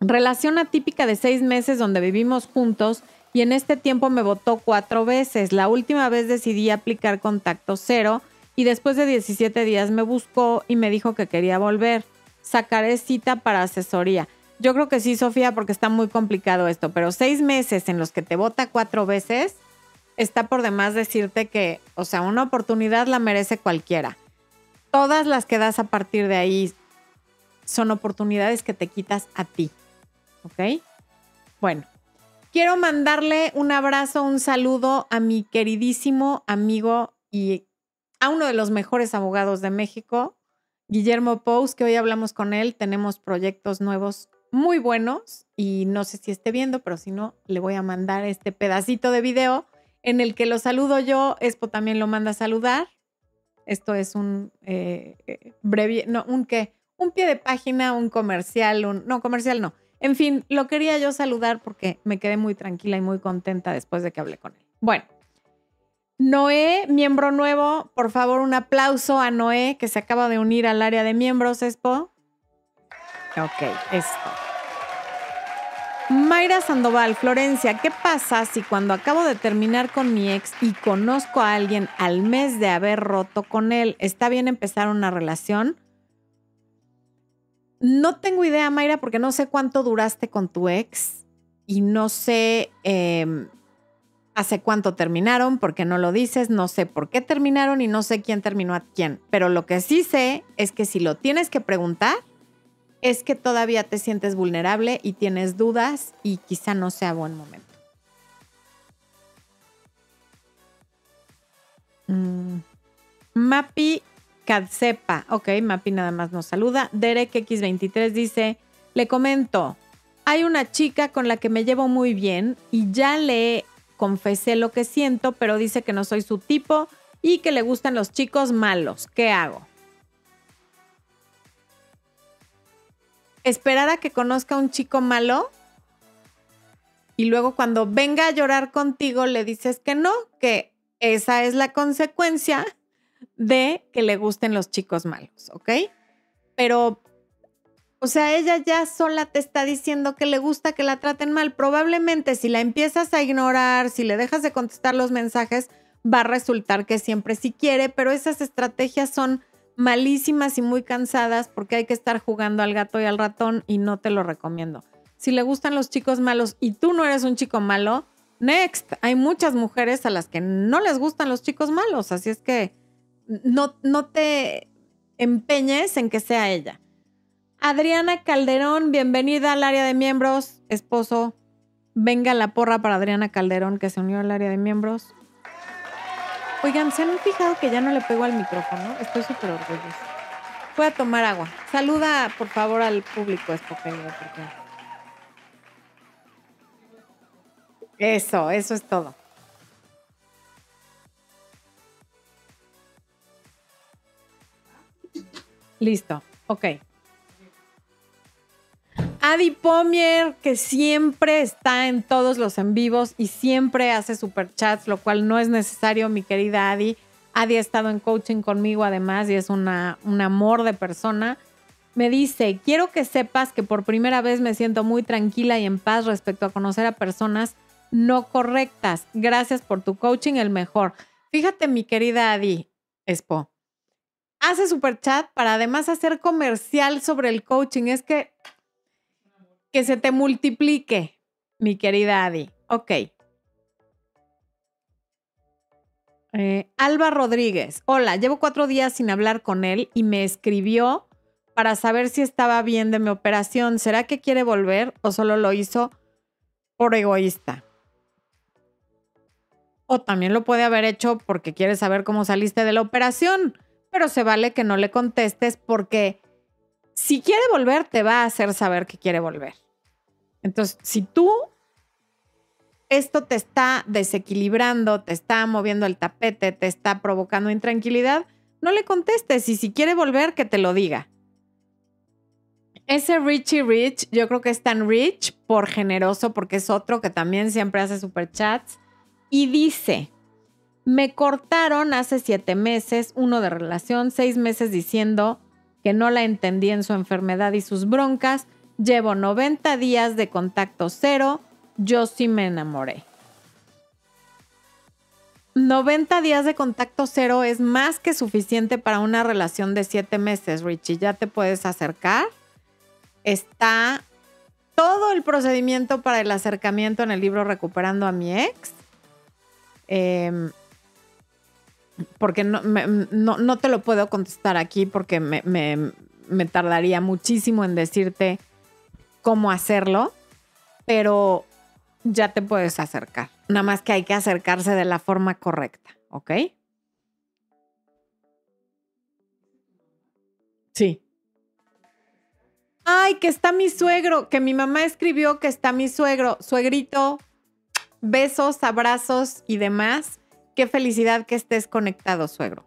Relación atípica de seis meses donde vivimos juntos y en este tiempo me votó cuatro veces. La última vez decidí aplicar contacto cero y después de 17 días me buscó y me dijo que quería volver. Sacaré cita para asesoría. Yo creo que sí, Sofía, porque está muy complicado esto, pero seis meses en los que te vota cuatro veces, está por demás decirte que, o sea, una oportunidad la merece cualquiera. Todas las que das a partir de ahí son oportunidades que te quitas a ti. ¿Ok? Bueno, quiero mandarle un abrazo, un saludo a mi queridísimo amigo y a uno de los mejores abogados de México, Guillermo Pous, que hoy hablamos con él. Tenemos proyectos nuevos muy buenos y no sé si esté viendo, pero si no, le voy a mandar este pedacito de video en el que lo saludo yo. Expo también lo manda a saludar. Esto es un eh, eh, breve, no, un qué, un pie de página, un comercial, un, no, comercial no. En fin, lo quería yo saludar porque me quedé muy tranquila y muy contenta después de que hablé con él. Bueno, Noé, miembro nuevo, por favor, un aplauso a Noé que se acaba de unir al área de miembros, Expo. Ok, esto. Mayra Sandoval, Florencia, ¿qué pasa si cuando acabo de terminar con mi ex y conozco a alguien al mes de haber roto con él, está bien empezar una relación? No tengo idea, Mayra, porque no sé cuánto duraste con tu ex y no sé em, hace cuánto terminaron, porque no lo dices, no sé por qué terminaron y no sé quién terminó a quién. Pero lo que sí sé es que si lo tienes que preguntar, es que todavía te sientes vulnerable y tienes dudas y quizá no sea buen momento. Mm. Mapi Kadsepa. Ok, Mapi nada más nos saluda. Derek X23 dice, le comento, hay una chica con la que me llevo muy bien y ya le confesé lo que siento, pero dice que no soy su tipo y que le gustan los chicos malos. ¿Qué hago? Esperar a que conozca a un chico malo y luego cuando venga a llorar contigo le dices que no, que esa es la consecuencia de que le gusten los chicos malos, ¿ok? Pero, o sea, ella ya sola te está diciendo que le gusta que la traten mal. Probablemente si la empiezas a ignorar, si le dejas de contestar los mensajes, va a resultar que siempre sí quiere, pero esas estrategias son malísimas y muy cansadas porque hay que estar jugando al gato y al ratón y no te lo recomiendo. Si le gustan los chicos malos y tú no eres un chico malo, next. Hay muchas mujeres a las que no les gustan los chicos malos, así es que no, no te empeñes en que sea ella. Adriana Calderón, bienvenida al área de miembros. Esposo, venga la porra para Adriana Calderón que se unió al área de miembros. Oigan, ¿se han fijado que ya no le pego al micrófono? Estoy súper orgullosa. Voy a tomar agua. Saluda, por favor, al público, Espoqueño, porque... Eso, eso es todo. Listo, ok. Adi Pomier, que siempre está en todos los en vivos y siempre hace superchats, lo cual no es necesario, mi querida Adi. Adi ha estado en coaching conmigo además y es una, un amor de persona. Me dice, quiero que sepas que por primera vez me siento muy tranquila y en paz respecto a conocer a personas no correctas. Gracias por tu coaching, el mejor. Fíjate, mi querida Adi, Expo. Hace superchat para además hacer comercial sobre el coaching. Es que que se te multiplique, mi querida Adi. Ok. Eh, Alba Rodríguez. Hola, llevo cuatro días sin hablar con él y me escribió para saber si estaba bien de mi operación. ¿Será que quiere volver o solo lo hizo por egoísta. O también lo puede haber hecho porque quiere saber cómo saliste de la operación, pero se vale que no le contestes porque si quiere volver, te va a hacer saber que quiere volver. Entonces, si tú esto te está desequilibrando, te está moviendo el tapete, te está provocando intranquilidad, no le contestes y si quiere volver, que te lo diga. Ese Richie Rich, yo creo que es tan rich por generoso, porque es otro que también siempre hace superchats. Y dice, me cortaron hace siete meses, uno de relación, seis meses diciendo que no la entendí en su enfermedad y sus broncas. Llevo 90 días de contacto cero. Yo sí me enamoré. 90 días de contacto cero es más que suficiente para una relación de siete meses, Richie. Ya te puedes acercar. Está todo el procedimiento para el acercamiento en el libro Recuperando a mi ex. Em, porque no, no, te lo puedo contestar aquí porque me, me tardaría muchísimo en decirte cómo hacerlo, pero ya te puedes acercar. Nada más que hay que acercarse de la forma correcta, ¿ok? Sí. Ay, que está mi suegro, que mi mamá escribió que está mi suegro. Suegrito, besos, abrazos y demás. Qué felicidad que estés conectado, suegro.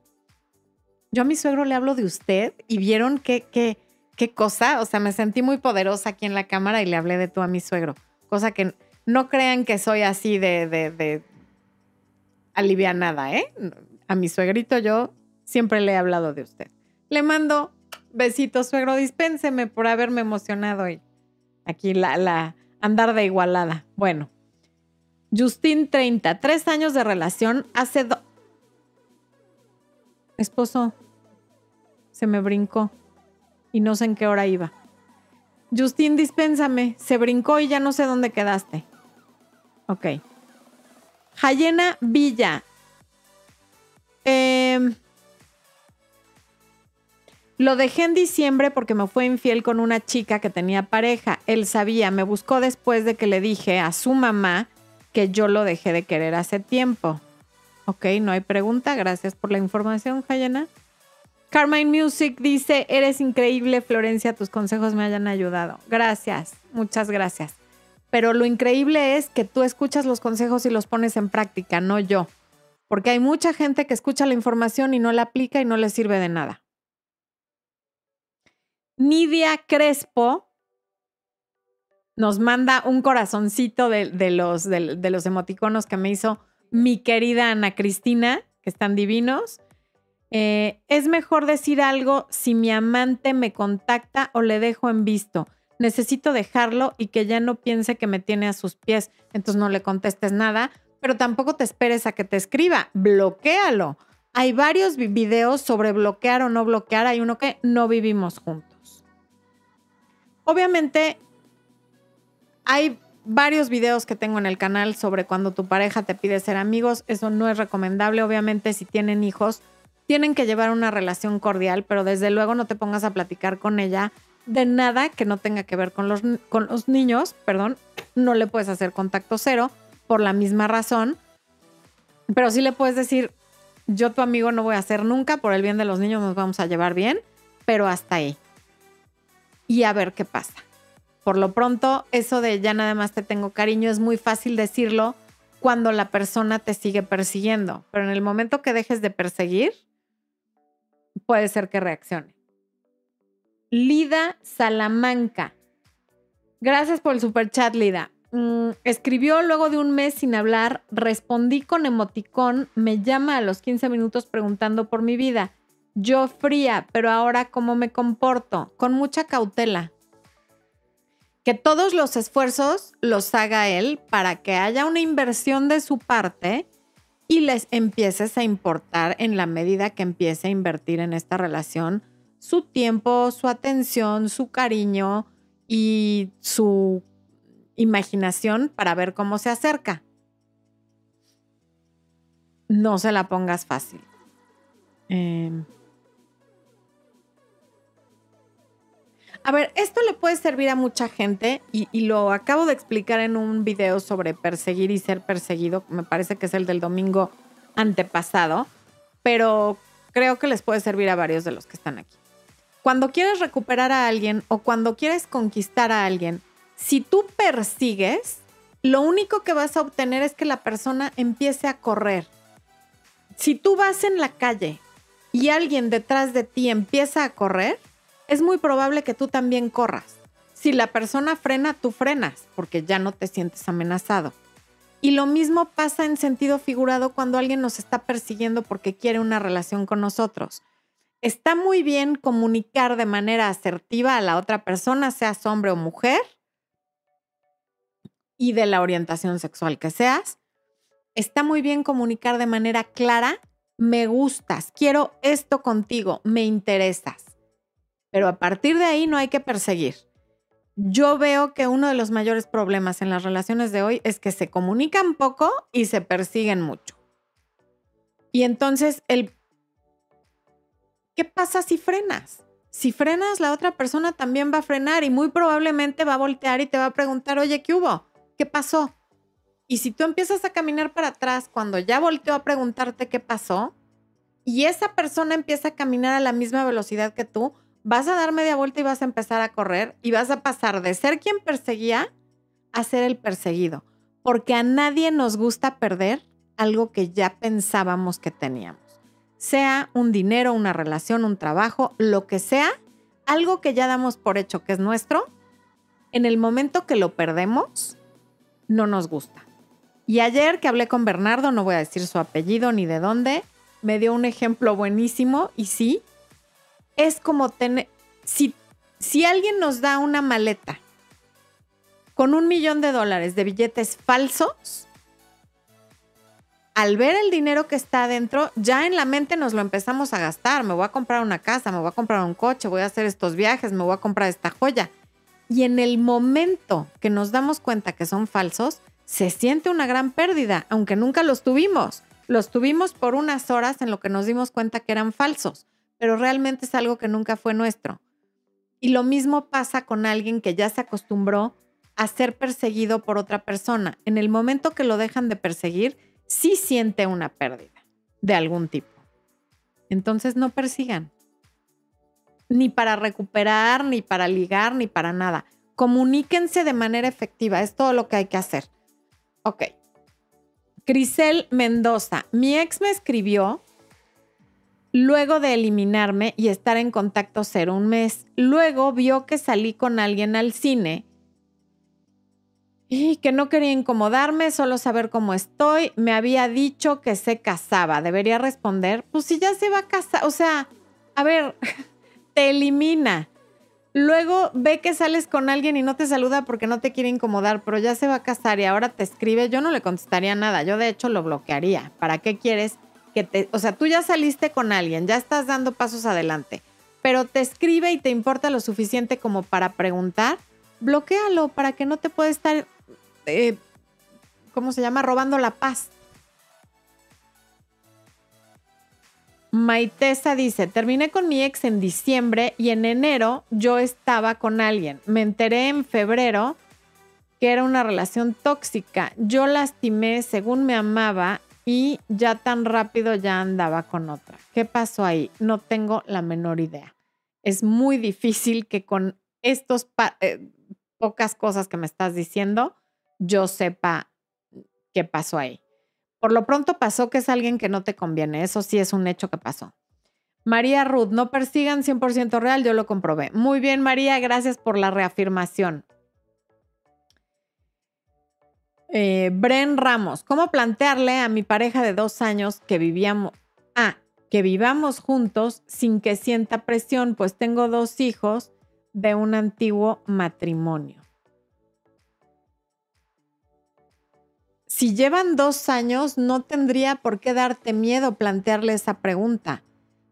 Yo a mi suegro le hablo de usted y vieron qué, qué, qué cosa. O sea, me sentí muy poderosa aquí en la cámara y le hablé de tú a mi suegro. Cosa que no crean que soy así de, de, alivianada, ¿eh? A mi suegrito yo siempre le he hablado de usted. Le mando besitos, suegro, dispénseme por haberme emocionado y aquí la, la andar de igualada. Bueno, Justin 30, tres años de relación, hace dos... Esposo, se me brincó y no sé en qué hora iba. Justin, dispénsame, se brincó y ya no sé dónde quedaste. Ok. Jayena Villa. Em, lo dejé en diciembre porque me fue infiel con una chica que tenía pareja. Él sabía, me buscó después de que le dije a su mamá que yo lo dejé de querer hace tiempo. Ok, no hay pregunta. Gracias por la información, Jayena. Carmine Music dice, eres increíble, Florencia, tus consejos me hayan ayudado. Gracias, muchas gracias. Pero lo increíble es que tú escuchas los consejos y los pones en práctica, no yo. Porque hay mucha gente que escucha la información y no la aplica y no le sirve de nada. Nidia Crespo nos manda un corazoncito de, los, de, los emoticonos que me hizo mi querida Ana Cristina, que están divinos. Eh, es mejor decir algo si mi amante me contacta o le dejo en visto necesito dejarlo y que ya no piense que me tiene a sus pies. Entonces no le contestes nada, pero tampoco te esperes a que te escriba, bloquéalo. Hay varios videos sobre bloquear o no bloquear, hay uno que no vivimos juntos. Obviamente hay varios videos que tengo en el canal sobre cuando tu pareja te pide ser amigos, eso no es recomendable, obviamente si tienen hijos tienen que llevar una relación cordial, pero desde luego no te pongas a platicar con ella. De nada que no tenga que ver con los, con los niños, perdón, no le puedes hacer contacto cero por la misma razón, pero sí le puedes decir, yo tu amigo no voy a hacer nunca, por el bien de los niños nos vamos a llevar bien, pero hasta ahí. Y a ver qué pasa. Por lo pronto, eso de ya nada más te tengo cariño es muy fácil decirlo cuando la persona te sigue persiguiendo, pero en el momento que dejes de perseguir, puede ser que reaccione. Lida Salamanca. Gracias por el super chat, Lida. Mm, escribió luego de un mes sin hablar, respondí con emoticón, me llama a los 15 minutos preguntando por mi vida. Yo fría, pero ahora cómo me comporto, con mucha cautela. Que todos los esfuerzos los haga él para que haya una inversión de su parte y les empieces a importar en la medida que empiece a invertir en esta relación su tiempo, su atención, su cariño y su imaginación para ver cómo se acerca. No se la pongas fácil. A ver, esto le puede servir a mucha gente y, lo acabo de explicar en un video sobre perseguir y ser perseguido. Me parece que es el del domingo antepasado, pero creo que les puede servir a varios de los que están aquí. Cuando quieres recuperar a alguien o cuando quieres conquistar a alguien, si tú persigues, lo único que vas a obtener es que la persona empiece a correr. Si tú vas en la calle y alguien detrás de ti empieza a correr, es muy probable que tú también corras. Si la persona frena, tú frenas, porque ya no te sientes amenazado. Y lo mismo pasa en sentido figurado cuando alguien nos está persiguiendo porque quiere una relación con nosotros. Está muy bien comunicar de manera asertiva a la otra persona, seas hombre o mujer, y de la orientación sexual que seas. Está muy bien comunicar de manera clara, me gustas, quiero esto contigo, me interesas. Pero a partir de ahí no hay que perseguir. Yo veo que uno de los mayores problemas en las relaciones de hoy es que se comunican poco y se persiguen mucho. Y entonces el ¿qué pasa si frenas? Si frenas, la otra persona también va a frenar y muy probablemente va a voltear y te va a preguntar, oye, ¿qué hubo? ¿Qué pasó? Y si tú empiezas a caminar para atrás cuando ya volteó a preguntarte qué pasó y esa persona empieza a caminar a la misma velocidad que tú, vas a dar media vuelta y vas a empezar a correr y vas a pasar de ser quien perseguía a ser el perseguido, porque a nadie nos gusta perder algo que ya pensábamos que teníamos. Sea un dinero, una relación, un trabajo, lo que sea, algo que ya damos por hecho que es nuestro, en el momento que lo perdemos, no nos gusta. Y ayer que hablé con Bernardo, no voy a decir su apellido ni de dónde, me dio un ejemplo buenísimo y sí, es como tener, si, si alguien nos da una maleta con un millón de dólares de billetes falsos, al ver el dinero que está adentro, ya en la mente nos lo empezamos a gastar. Me voy a comprar una casa, me voy a comprar un coche, voy a hacer estos viajes, me voy a comprar esta joya. Y en el momento que nos damos cuenta que son falsos, se siente una gran pérdida, aunque nunca los tuvimos. Los tuvimos por unas horas en lo que nos dimos cuenta que eran falsos pero realmente es algo que nunca fue nuestro. Y lo mismo pasa con alguien que ya se acostumbró a ser perseguido por otra persona. En el momento que lo dejan de perseguir, sí siente una pérdida de algún tipo. Entonces no persigan. Ni para recuperar, ni para ligar, ni para nada. Comuníquense de manera efectiva. Es todo lo que hay que hacer. Ok. Crisel Mendoza. Mi ex me escribió luego de eliminarme y estar en contacto cero un mes. Luego vio que salí con alguien al cine y que no quería incomodarme, solo saber cómo estoy. Me había dicho que se casaba. Debería responder, pues si ya se va a casar, o sea, a ver, te elimina. Luego ve que sales con alguien y no te saluda porque no te quiere incomodar, pero ya se va a casar y ahora te escribe. Yo no le contestaría nada, yo de hecho lo bloquearía. ¿Para qué quieres? O sea, tú ya saliste con alguien, ya estás dando pasos adelante, pero te escribe y te importa lo suficiente como para preguntar, bloquealo para que no te pueda estar, eh, ¿cómo se llama? Robando la paz. Maitesa dice, terminé con mi ex en diciembre y en enero yo estaba con alguien. Me enteré en febrero que era una relación tóxica. Yo lastimé según me amaba y ya tan rápido ya andaba con otra. ¿Qué pasó ahí? No tengo la menor idea. Es muy difícil que con estos eh, pocas cosas que me estás diciendo yo sepa qué pasó ahí. Por lo pronto pasó que es alguien que no te conviene. Eso sí es un hecho que pasó. María Ruth, no persigan 100% real, yo lo comprobé. Muy bien, María, gracias por la reafirmación. Eh, Bren Ramos, ¿cómo plantearle a mi pareja de dos años que vivíamos, ah, que vivamos juntos sin que sienta presión, pues tengo dos hijos de un antiguo matrimonio? Si llevan dos años, no tendría por qué darte miedo plantearle esa pregunta.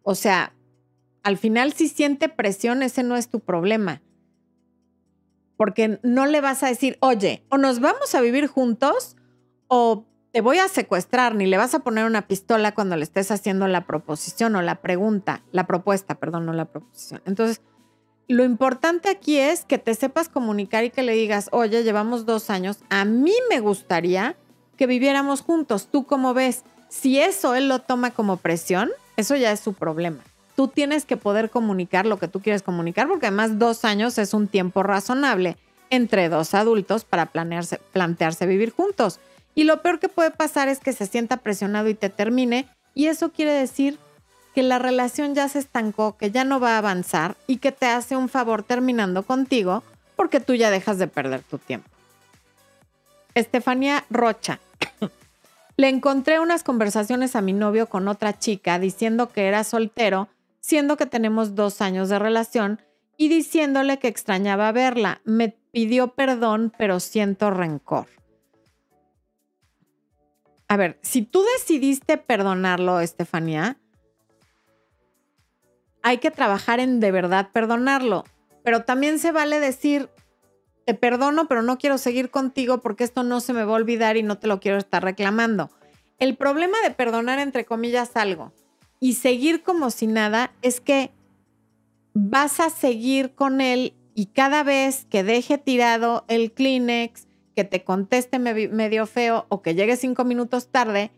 O sea, al final si siente presión, ese no es tu problema porque no le vas a decir, oye, o nos vamos a vivir juntos o te voy a secuestrar, ni le vas a poner una pistola cuando le estés haciendo la proposición o la pregunta, la propuesta, perdón, no la proposición. Entonces, lo importante aquí es que te sepas comunicar y que le digas, oye, llevamos dos años, a mí me gustaría que viviéramos juntos. ¿Tú cómo ves? Si eso él lo toma como presión, eso ya es su problema. Tú tienes que poder comunicar lo que tú quieres comunicar, porque además dos años es un tiempo razonable entre dos adultos para planearse, plantearse vivir juntos. Y lo peor que puede pasar es que se sienta presionado y te termine, y eso quiere decir que la relación ya se estancó, que ya no va a avanzar y que te hace un favor terminando contigo porque tú ya dejas de perder tu tiempo. Estefanía Rocha. Le encontré unas conversaciones a mi novio con otra chica diciendo que era soltero, siendo que tenemos dos años de relación, y diciéndole que extrañaba verla. Me pidió perdón, pero siento rencor. A ver, si tú decidiste perdonarlo, Estefanía, hay que trabajar en de verdad perdonarlo. Pero también se vale decir, te perdono, pero no quiero seguir contigo porque esto no se me va a olvidar y no te lo quiero estar reclamando. El problema de perdonar, entre comillas, algo y seguir como si nada es que vas a seguir con él y cada vez que deje tirado el Kleenex, que te conteste medio feo o que llegue cinco minutos tarde,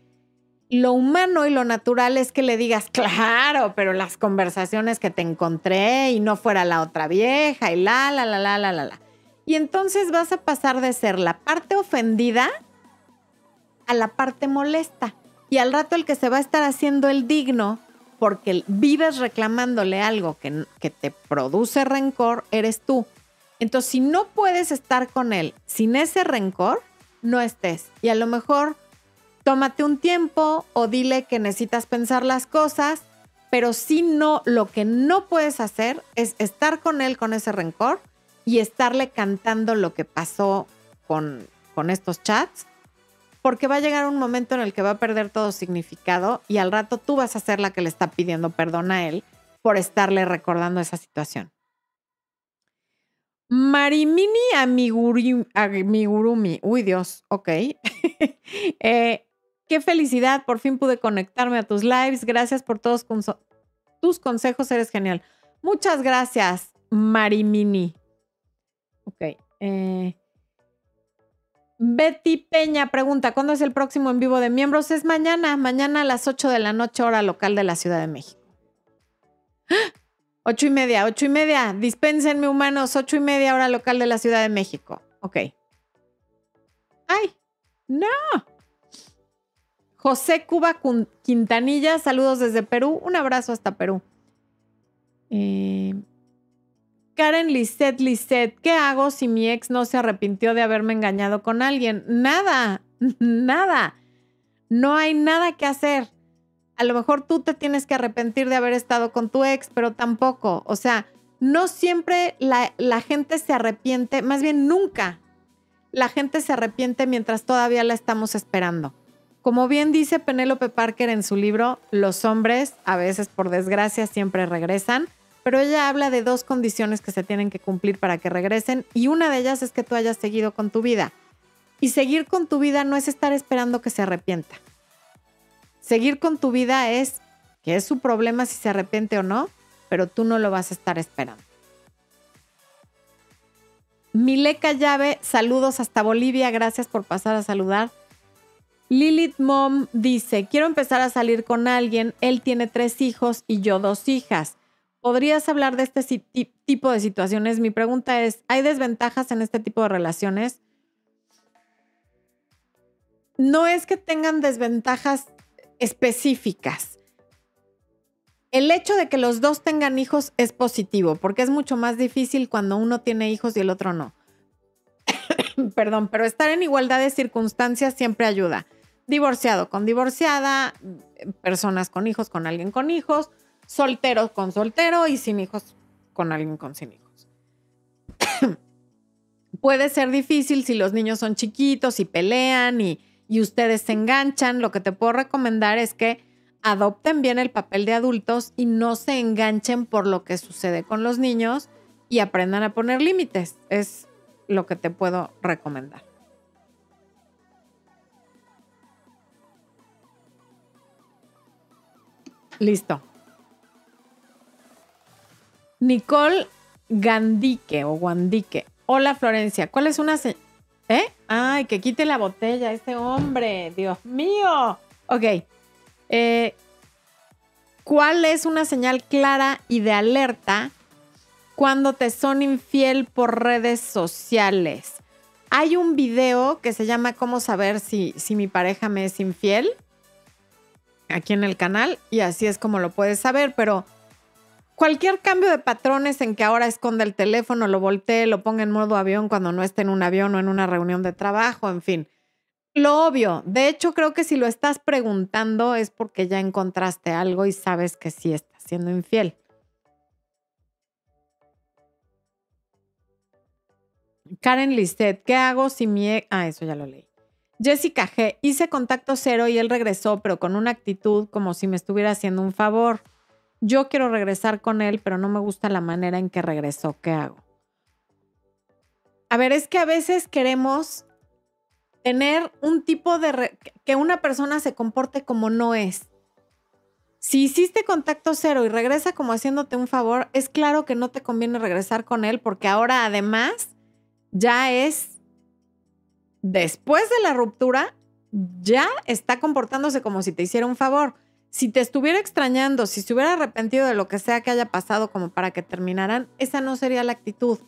lo humano y lo natural es que le digas, claro, pero las conversaciones que te encontré y no fuera la otra vieja y la, la, la, la, la, la, la. Y entonces vas a pasar de ser la parte ofendida a la parte molesta. Y al rato el que se va a estar haciendo el digno porque vives reclamándole algo que, que te produce rencor, eres tú. Entonces, si no puedes estar con él sin ese rencor, no estés. Y a lo mejor tómate un tiempo o dile que necesitas pensar las cosas, pero si no, lo que no puedes hacer es estar con él con ese rencor y estarle cantando lo que pasó con, con estos chats, porque va a llegar un momento en el que va a perder todo significado y al rato tú vas a ser la que le está pidiendo perdón a él por estarle recordando esa situación. Marimini Amigurumi. Uy, Dios, ok. eh, Qué felicidad, por fin pude conectarme a tus lives. Gracias por todos tus consejos, eres genial. Muchas gracias, Marimini. Ok. Eh, Betty Peña pregunta, ¿cuándo es el próximo en vivo de miembros? Es mañana, mañana a las 8 de la noche, hora local de la Ciudad de México. Ocho y media, ocho y media. Dispénsenme, humanos, ocho y media, hora local de la Ciudad de México. Ok. ¡Ay! ¡No! José Cuba Quintanilla, saludos desde Perú. Un abrazo hasta Perú. Eh, Karen Lisset Lisset, ¿qué hago si mi ex no se arrepintió de haberme engañado con alguien? Nada, nada. No hay nada que hacer. A lo mejor tú te tienes que arrepentir de haber estado con tu ex, pero tampoco. O sea, no siempre la, la gente se arrepiente, más bien nunca. La gente se arrepiente mientras todavía la estamos esperando. Como bien dice Penélope Parker en su libro, los hombres, a veces por desgracia, siempre regresan, pero ella habla de dos condiciones que se tienen que cumplir para que regresen y una de ellas es que tú hayas seguido con tu vida. Y seguir con tu vida no es estar esperando que se arrepienta. Seguir con tu vida es que es su problema si se arrepiente o no, pero tú no lo vas a estar esperando. Mileca Llave, saludos hasta Bolivia, gracias por pasar a saludar. Lilith Mom dice, quiero empezar a salir con alguien, él tiene tres hijos y yo dos hijas. ¿Podrías hablar de este tipo de situaciones? Mi pregunta es, ¿hay desventajas en este tipo de relaciones? No es que tengan desventajas específicas. El hecho de que los dos tengan hijos es positivo, porque es mucho más difícil cuando uno tiene hijos y el otro no. Perdón, pero estar en igualdad de circunstancias siempre ayuda divorciado con divorciada, personas con hijos con alguien con hijos, solteros con soltero y sin hijos con alguien con sin hijos. Puede ser difícil si los niños son chiquitos y pelean y, y ustedes se enganchan. Lo que te puedo recomendar es que adopten bien el papel de adultos y no se enganchen por lo que sucede con los niños y aprendan a poner límites. Es lo que te puedo recomendar. Listo. Nicole Gandique o Guandique. Hola Florencia, ¿cuál es una señal? ¿Eh? Ay, que quite la botella este hombre, Dios mío. Ok. Eh, ¿Cuál es una señal clara y de alerta cuando te son infiel por redes sociales? Hay un video que se llama ¿Cómo saber si, si mi pareja me es infiel? Aquí en el canal y así es como lo puedes saber, pero cualquier cambio de patrones en que ahora esconda el teléfono, lo voltee, lo ponga en modo avión cuando no esté en un avión o en una reunión de trabajo, en fin. Lo obvio, de hecho creo que si lo estás preguntando es porque ya encontraste algo y sabes que sí está siendo infiel. Karen Lisset, ¿qué hago si mi... Ah, eso ya lo leí. Jessica G, hice contacto cero y él regresó, pero con una actitud como si me estuviera haciendo un favor. Yo quiero regresar con él, pero no me gusta la manera en que regresó. ¿Qué hago? A ver, es que a veces queremos tener un tipo de... que una persona se comporte como no es. Si hiciste contacto cero y regresa como haciéndote un favor, es claro que no te conviene regresar con él porque ahora además ya es, después de la ruptura, ya está comportándose como si te hiciera un favor. Si te estuviera extrañando, si se hubiera arrepentido de lo que sea que haya pasado como para que terminaran, esa no sería la actitud.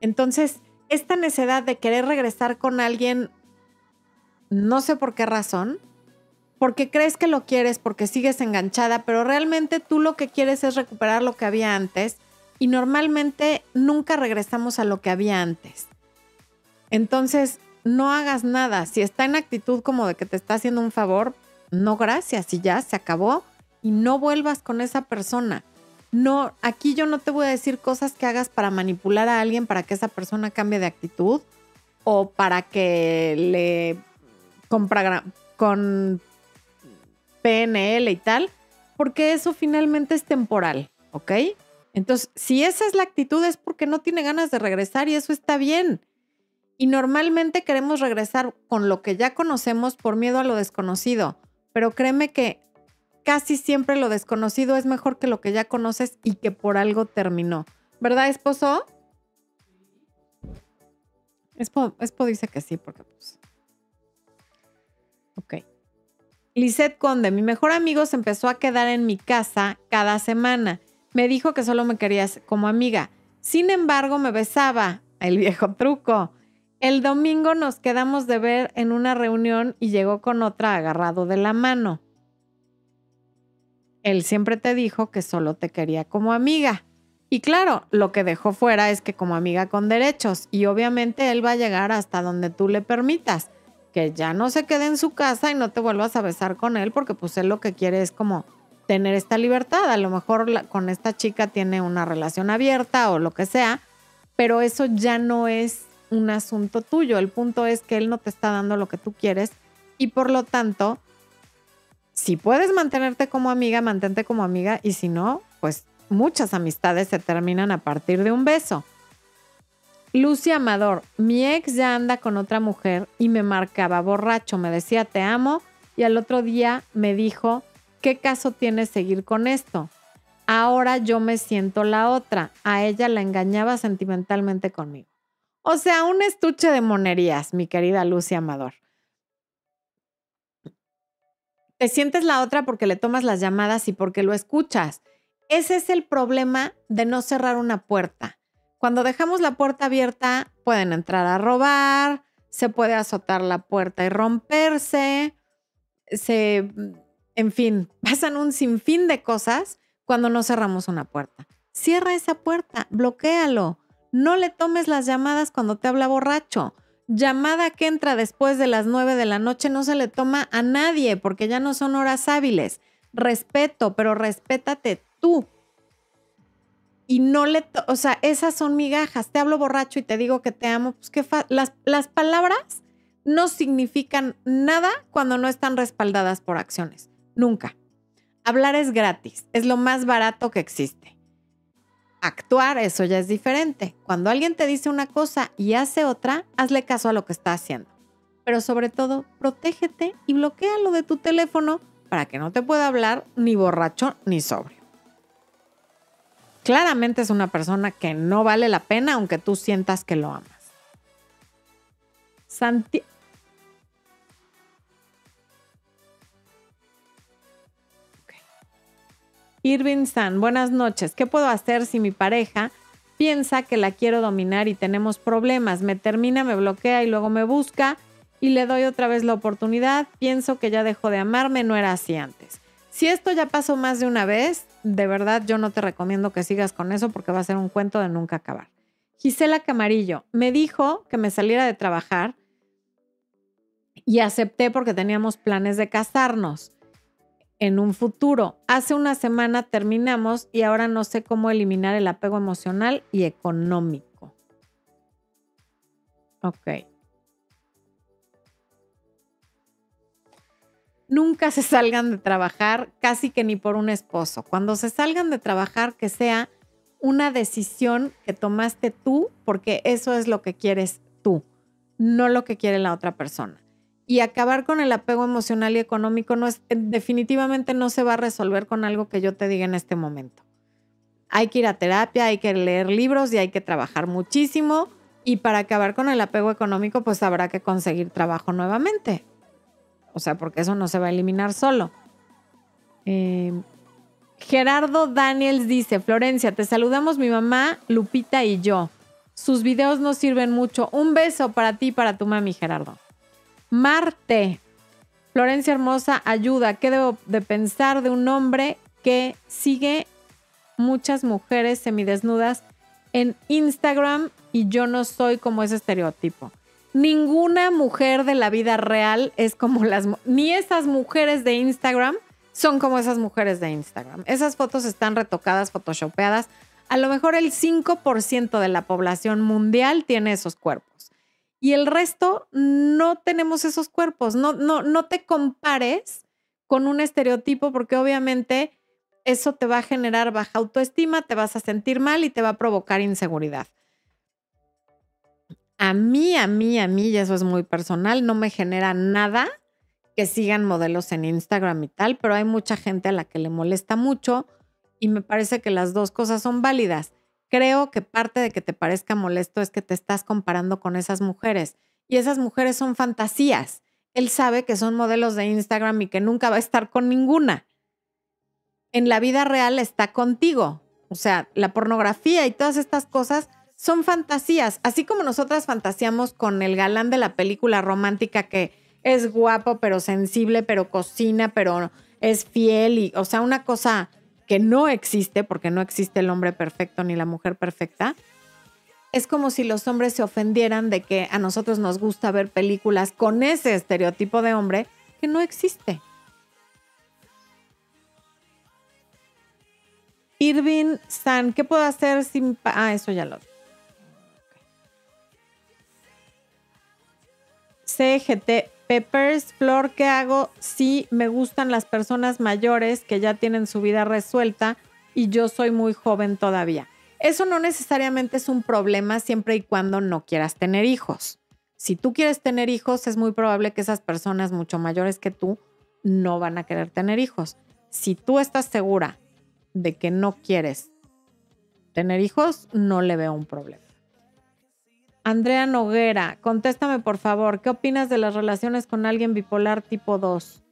Entonces, esta necesidad de querer regresar con alguien, no sé por qué razón, porque crees que lo quieres, porque sigues enganchada, pero realmente tú lo que quieres es recuperar lo que había antes y normalmente nunca regresamos a lo que había antes. Entonces, no hagas nada. Si está en actitud como de que te está haciendo un favor, no gracias y ya se acabó y no vuelvas con esa persona. No, aquí yo no te voy a decir cosas que hagas para manipular a alguien para que esa persona cambie de actitud o para que le compra con PNL y tal, porque eso finalmente es temporal, ¿ok? Entonces, si esa es la actitud es porque no tiene ganas de regresar y eso está bien. Y normalmente queremos regresar con lo que ya conocemos por miedo a lo desconocido, pero créeme que casi siempre lo desconocido es mejor que lo que ya conoces y que por algo terminó. ¿Verdad, esposo? Espo, dice que sí, porque pues... Ok. Lisette Conde, mi mejor amigo se empezó a quedar en mi casa cada semana me dijo que solo me querías como amiga. Sin embargo, me besaba. El viejo truco. El domingo nos quedamos de ver en una reunión y llegó con otra agarrado de la mano. Él siempre te dijo que solo te quería como amiga. Y claro, lo que dejó fuera es que como amiga con derechos y obviamente él va a llegar hasta donde tú le permitas, que ya no se quede en su casa y no te vuelvas a besar con él porque pues él lo que quiere es como tener esta libertad. A lo mejor con esta chica tiene una relación abierta o lo que sea, pero eso ya no es un asunto tuyo. El punto es que él no te está dando lo que tú quieres y por lo tanto, si puedes mantenerte como amiga, mantente como amiga y si no, pues muchas amistades se terminan a partir de un beso. Lucia Amador, mi ex ya anda con otra mujer y me marcaba borracho, me decía te amo y al otro día me dijo ¿qué caso tiene seguir con esto? Ahora yo me siento la otra. A ella la engañaba sentimentalmente conmigo. O sea, un estuche de monerías, mi querida Lucia Amador. Te sientes la otra porque le tomas las llamadas y porque lo escuchas. Ese es el problema de no cerrar una puerta. Cuando dejamos la puerta abierta, pueden entrar a robar, se puede azotar la puerta y romperse, se en fin, pasan un sinfín de cosas cuando no cerramos una puerta. Cierra esa puerta, bloquéalo. No le tomes las llamadas cuando te habla borracho. Llamada que entra después de las 9 de la noche no se le toma a nadie porque ya no son horas hábiles. Respeto, pero respétate tú. Y no le, o sea, esas son migajas. Te hablo borracho y te digo que te amo. Pues que las, las palabras no significan nada cuando no están respaldadas por acciones. Nunca. Hablar es gratis, es lo más barato que existe. Actuar, eso ya es diferente. Cuando alguien te dice una cosa y hace otra, hazle caso a lo que está haciendo. Pero sobre todo, protégete y bloquea lo de tu teléfono para que no te pueda hablar ni borracho ni sobrio. claramente es una persona que no vale la pena aunque tú sientas que lo amas. Irving San, buenas noches. ¿Qué puedo hacer si mi pareja piensa que la quiero dominar y tenemos problemas? Me termina, me bloquea y luego me busca y le doy otra vez la oportunidad. Pienso que ya dejó de amarme, no era así antes. Si esto ya pasó más de una vez, de verdad yo no te recomiendo que sigas con eso porque va a ser un cuento de nunca acabar. Gisela Camarillo me dijo que me saliera de trabajar y acepté porque teníamos planes de casarnos en un futuro. Hace una semana terminamos y ahora no sé cómo eliminar el apego emocional y económico. Ok. Nunca se salgan de trabajar, casi que ni por un esposo. Cuando se salgan de trabajar, que sea una decisión que tomaste tú, porque eso es lo que quieres tú, no lo que quiere la otra persona y acabar con el apego emocional y económico no es, definitivamente no se va a resolver con algo que yo te diga en este momento. Hay que ir a terapia, hay que leer libros y hay que trabajar muchísimo. Y para acabar con el apego económico, pues habrá que conseguir trabajo nuevamente. O sea, porque eso no se va a eliminar solo. Eh, Gerardo Daniels dice, Florencia, te saludamos mi mamá, Lupita y yo. Sus videos nos sirven mucho. Un beso para ti y para tu mami, Gerardo. Marte. Florencia Hermosa, ayuda. ¿Qué debo de pensar de un hombre que sigue muchas mujeres semidesnudas en Instagram y yo no soy como ese estereotipo? Ninguna mujer de la vida real es como las... Ni esas mujeres de Instagram son como esas mujeres de Instagram. Esas fotos están retocadas, photoshopeadas. A lo mejor el 5% de la población mundial tiene esos cuerpos y el resto no tenemos esos cuerpos. No, no, no te compares con un estereotipo porque obviamente eso te va a generar baja autoestima, te vas a sentir mal y te va a provocar inseguridad. A mí, a mí, a mí, y eso es muy personal, no me genera nada que sigan modelos en Instagram y tal, pero hay mucha gente a la que le molesta mucho y me parece que las dos cosas son válidas. Creo que parte de que te parezca molesto es que te estás comparando con esas mujeres y esas mujeres son fantasías. Él sabe que son modelos de Instagram y que nunca va a estar con ninguna. En la vida real está contigo. O sea, la pornografía y todas estas cosas son fantasías, así como nosotras fantaseamos con el galán de la película romántica que es guapo, pero sensible, pero cocina, pero es fiel y, o sea, una cosa que no existe, porque no existe el hombre perfecto ni la mujer perfecta, es como si los hombres se ofendieran de que a nosotros nos gusta ver películas con ese estereotipo de hombre que no existe. Irving San, ¿qué puedo hacer sin... Ah, eso ya lo... CGT Peppers, Flor, ¿qué hago si me gustan las personas mayores que ya tienen su vida resuelta y yo soy muy joven todavía? Eso no necesariamente es un problema siempre y cuando no quieras tener hijos. Si tú quieres tener hijos, es muy probable que esas personas mucho mayores que tú no van a querer tener hijos. Si tú estás segura de que no quieres tener hijos, no le veo un problema. Andrea Noguera, contéstame por favor, ¿qué opinas de las relaciones con alguien bipolar tipo 2?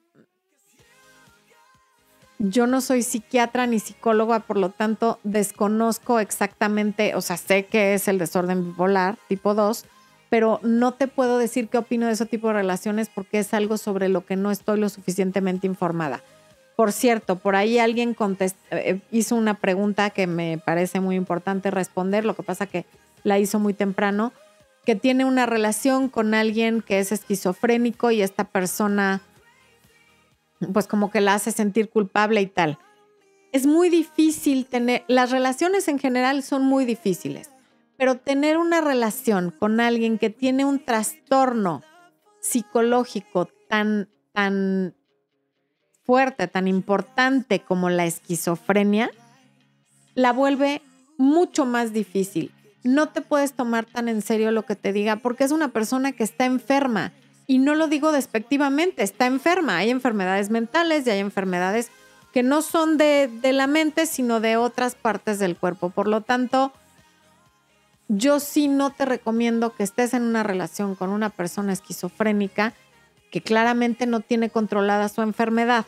Yo no soy psiquiatra ni psicóloga, por lo tanto desconozco exactamente, o sea, sé que es el desorden bipolar tipo 2, pero no te puedo decir qué opino de ese tipo de relaciones porque es algo sobre lo que no estoy lo suficientemente informada. Por cierto, por ahí alguien eh, hizo una pregunta que me parece muy importante responder, lo que pasa que la hizo muy temprano que tiene una relación con alguien que es esquizofrénico y esta persona pues como que la hace sentir culpable y tal. Es muy difícil tener, las relaciones en general son muy difíciles, pero tener una relación con alguien que tiene un trastorno psicológico tan, tan fuerte, tan importante como la esquizofrenia, la vuelve mucho más difícil no te puedes tomar tan en serio lo que te diga porque es una persona que está enferma. Y no lo digo despectivamente, está enferma. Hay enfermedades mentales y hay enfermedades que no son de, de la mente, sino de otras partes del cuerpo. Por lo tanto, yo sí no te recomiendo que estés en una relación con una persona esquizofrénica que claramente no tiene controlada su enfermedad.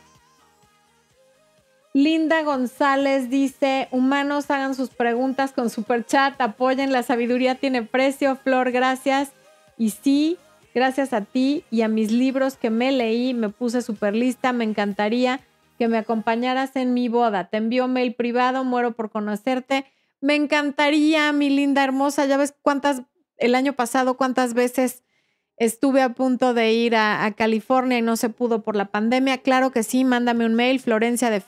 Linda González dice, humanos hagan sus preguntas con super chat, apoyen, la sabiduría tiene precio, Flor, gracias. Y sí, gracias a ti y a mis libros que me leí, me puse súper lista, me encantaría que me acompañaras en mi boda. Te envío mail privado, muero por conocerte. Me encantaría, mi linda hermosa, ya ves cuántas, el año pasado, cuántas veces estuve a punto de ir a, California y no se pudo por la pandemia. Claro que sí, mándame un mail, Florencia de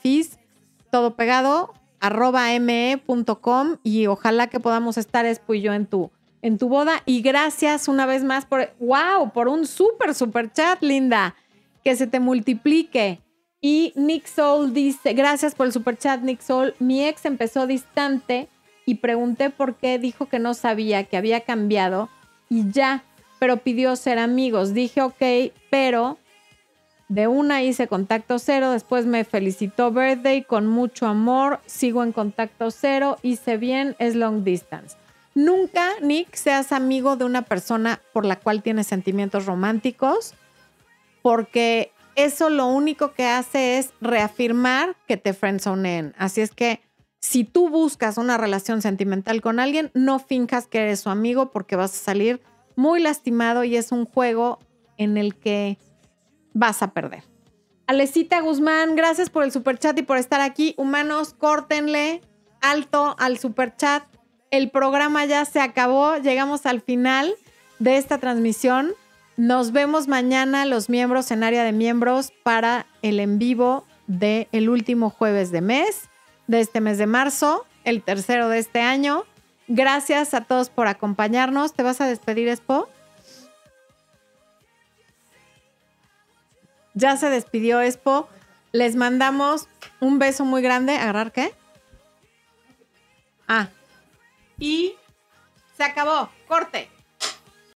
todo pegado, arroba me.com y ojalá que podamos estar Espo yo en tu, en tu boda. Y gracias una vez más por, wow, por un súper, súper chat, linda. Que se te multiplique. Y Nick Soul dice, gracias por el super chat, Nick Soul. Mi ex empezó distante y pregunté por qué, dijo que no sabía, que había cambiado y ya pero pidió ser amigos. Dije, ok, pero de una hice contacto cero, después me felicitó birthday con mucho amor, sigo en contacto cero, hice bien, es long distance. Nunca, Nick, seas amigo de una persona por la cual tienes sentimientos románticos, porque eso lo único que hace es reafirmar que te friendzoneen. Así es que si tú buscas una relación sentimental con alguien, no finjas que eres su amigo porque vas a salir muy lastimado y es un juego en el que vas a perder. Alecita Guzmán, gracias por el super chat y por estar aquí. Humanos, córtenle alto al super chat. El programa ya se acabó, llegamos al final de esta transmisión. Nos vemos mañana los miembros en área de miembros para el en vivo del el último jueves de mes, de este mes de marzo, el tercero de este año. Gracias a todos por acompañarnos. ¿Te vas a despedir, Expo? Ya se despidió Expo. Les mandamos un beso muy grande. ¿Agarrar qué? Ah. Y se acabó. Corte.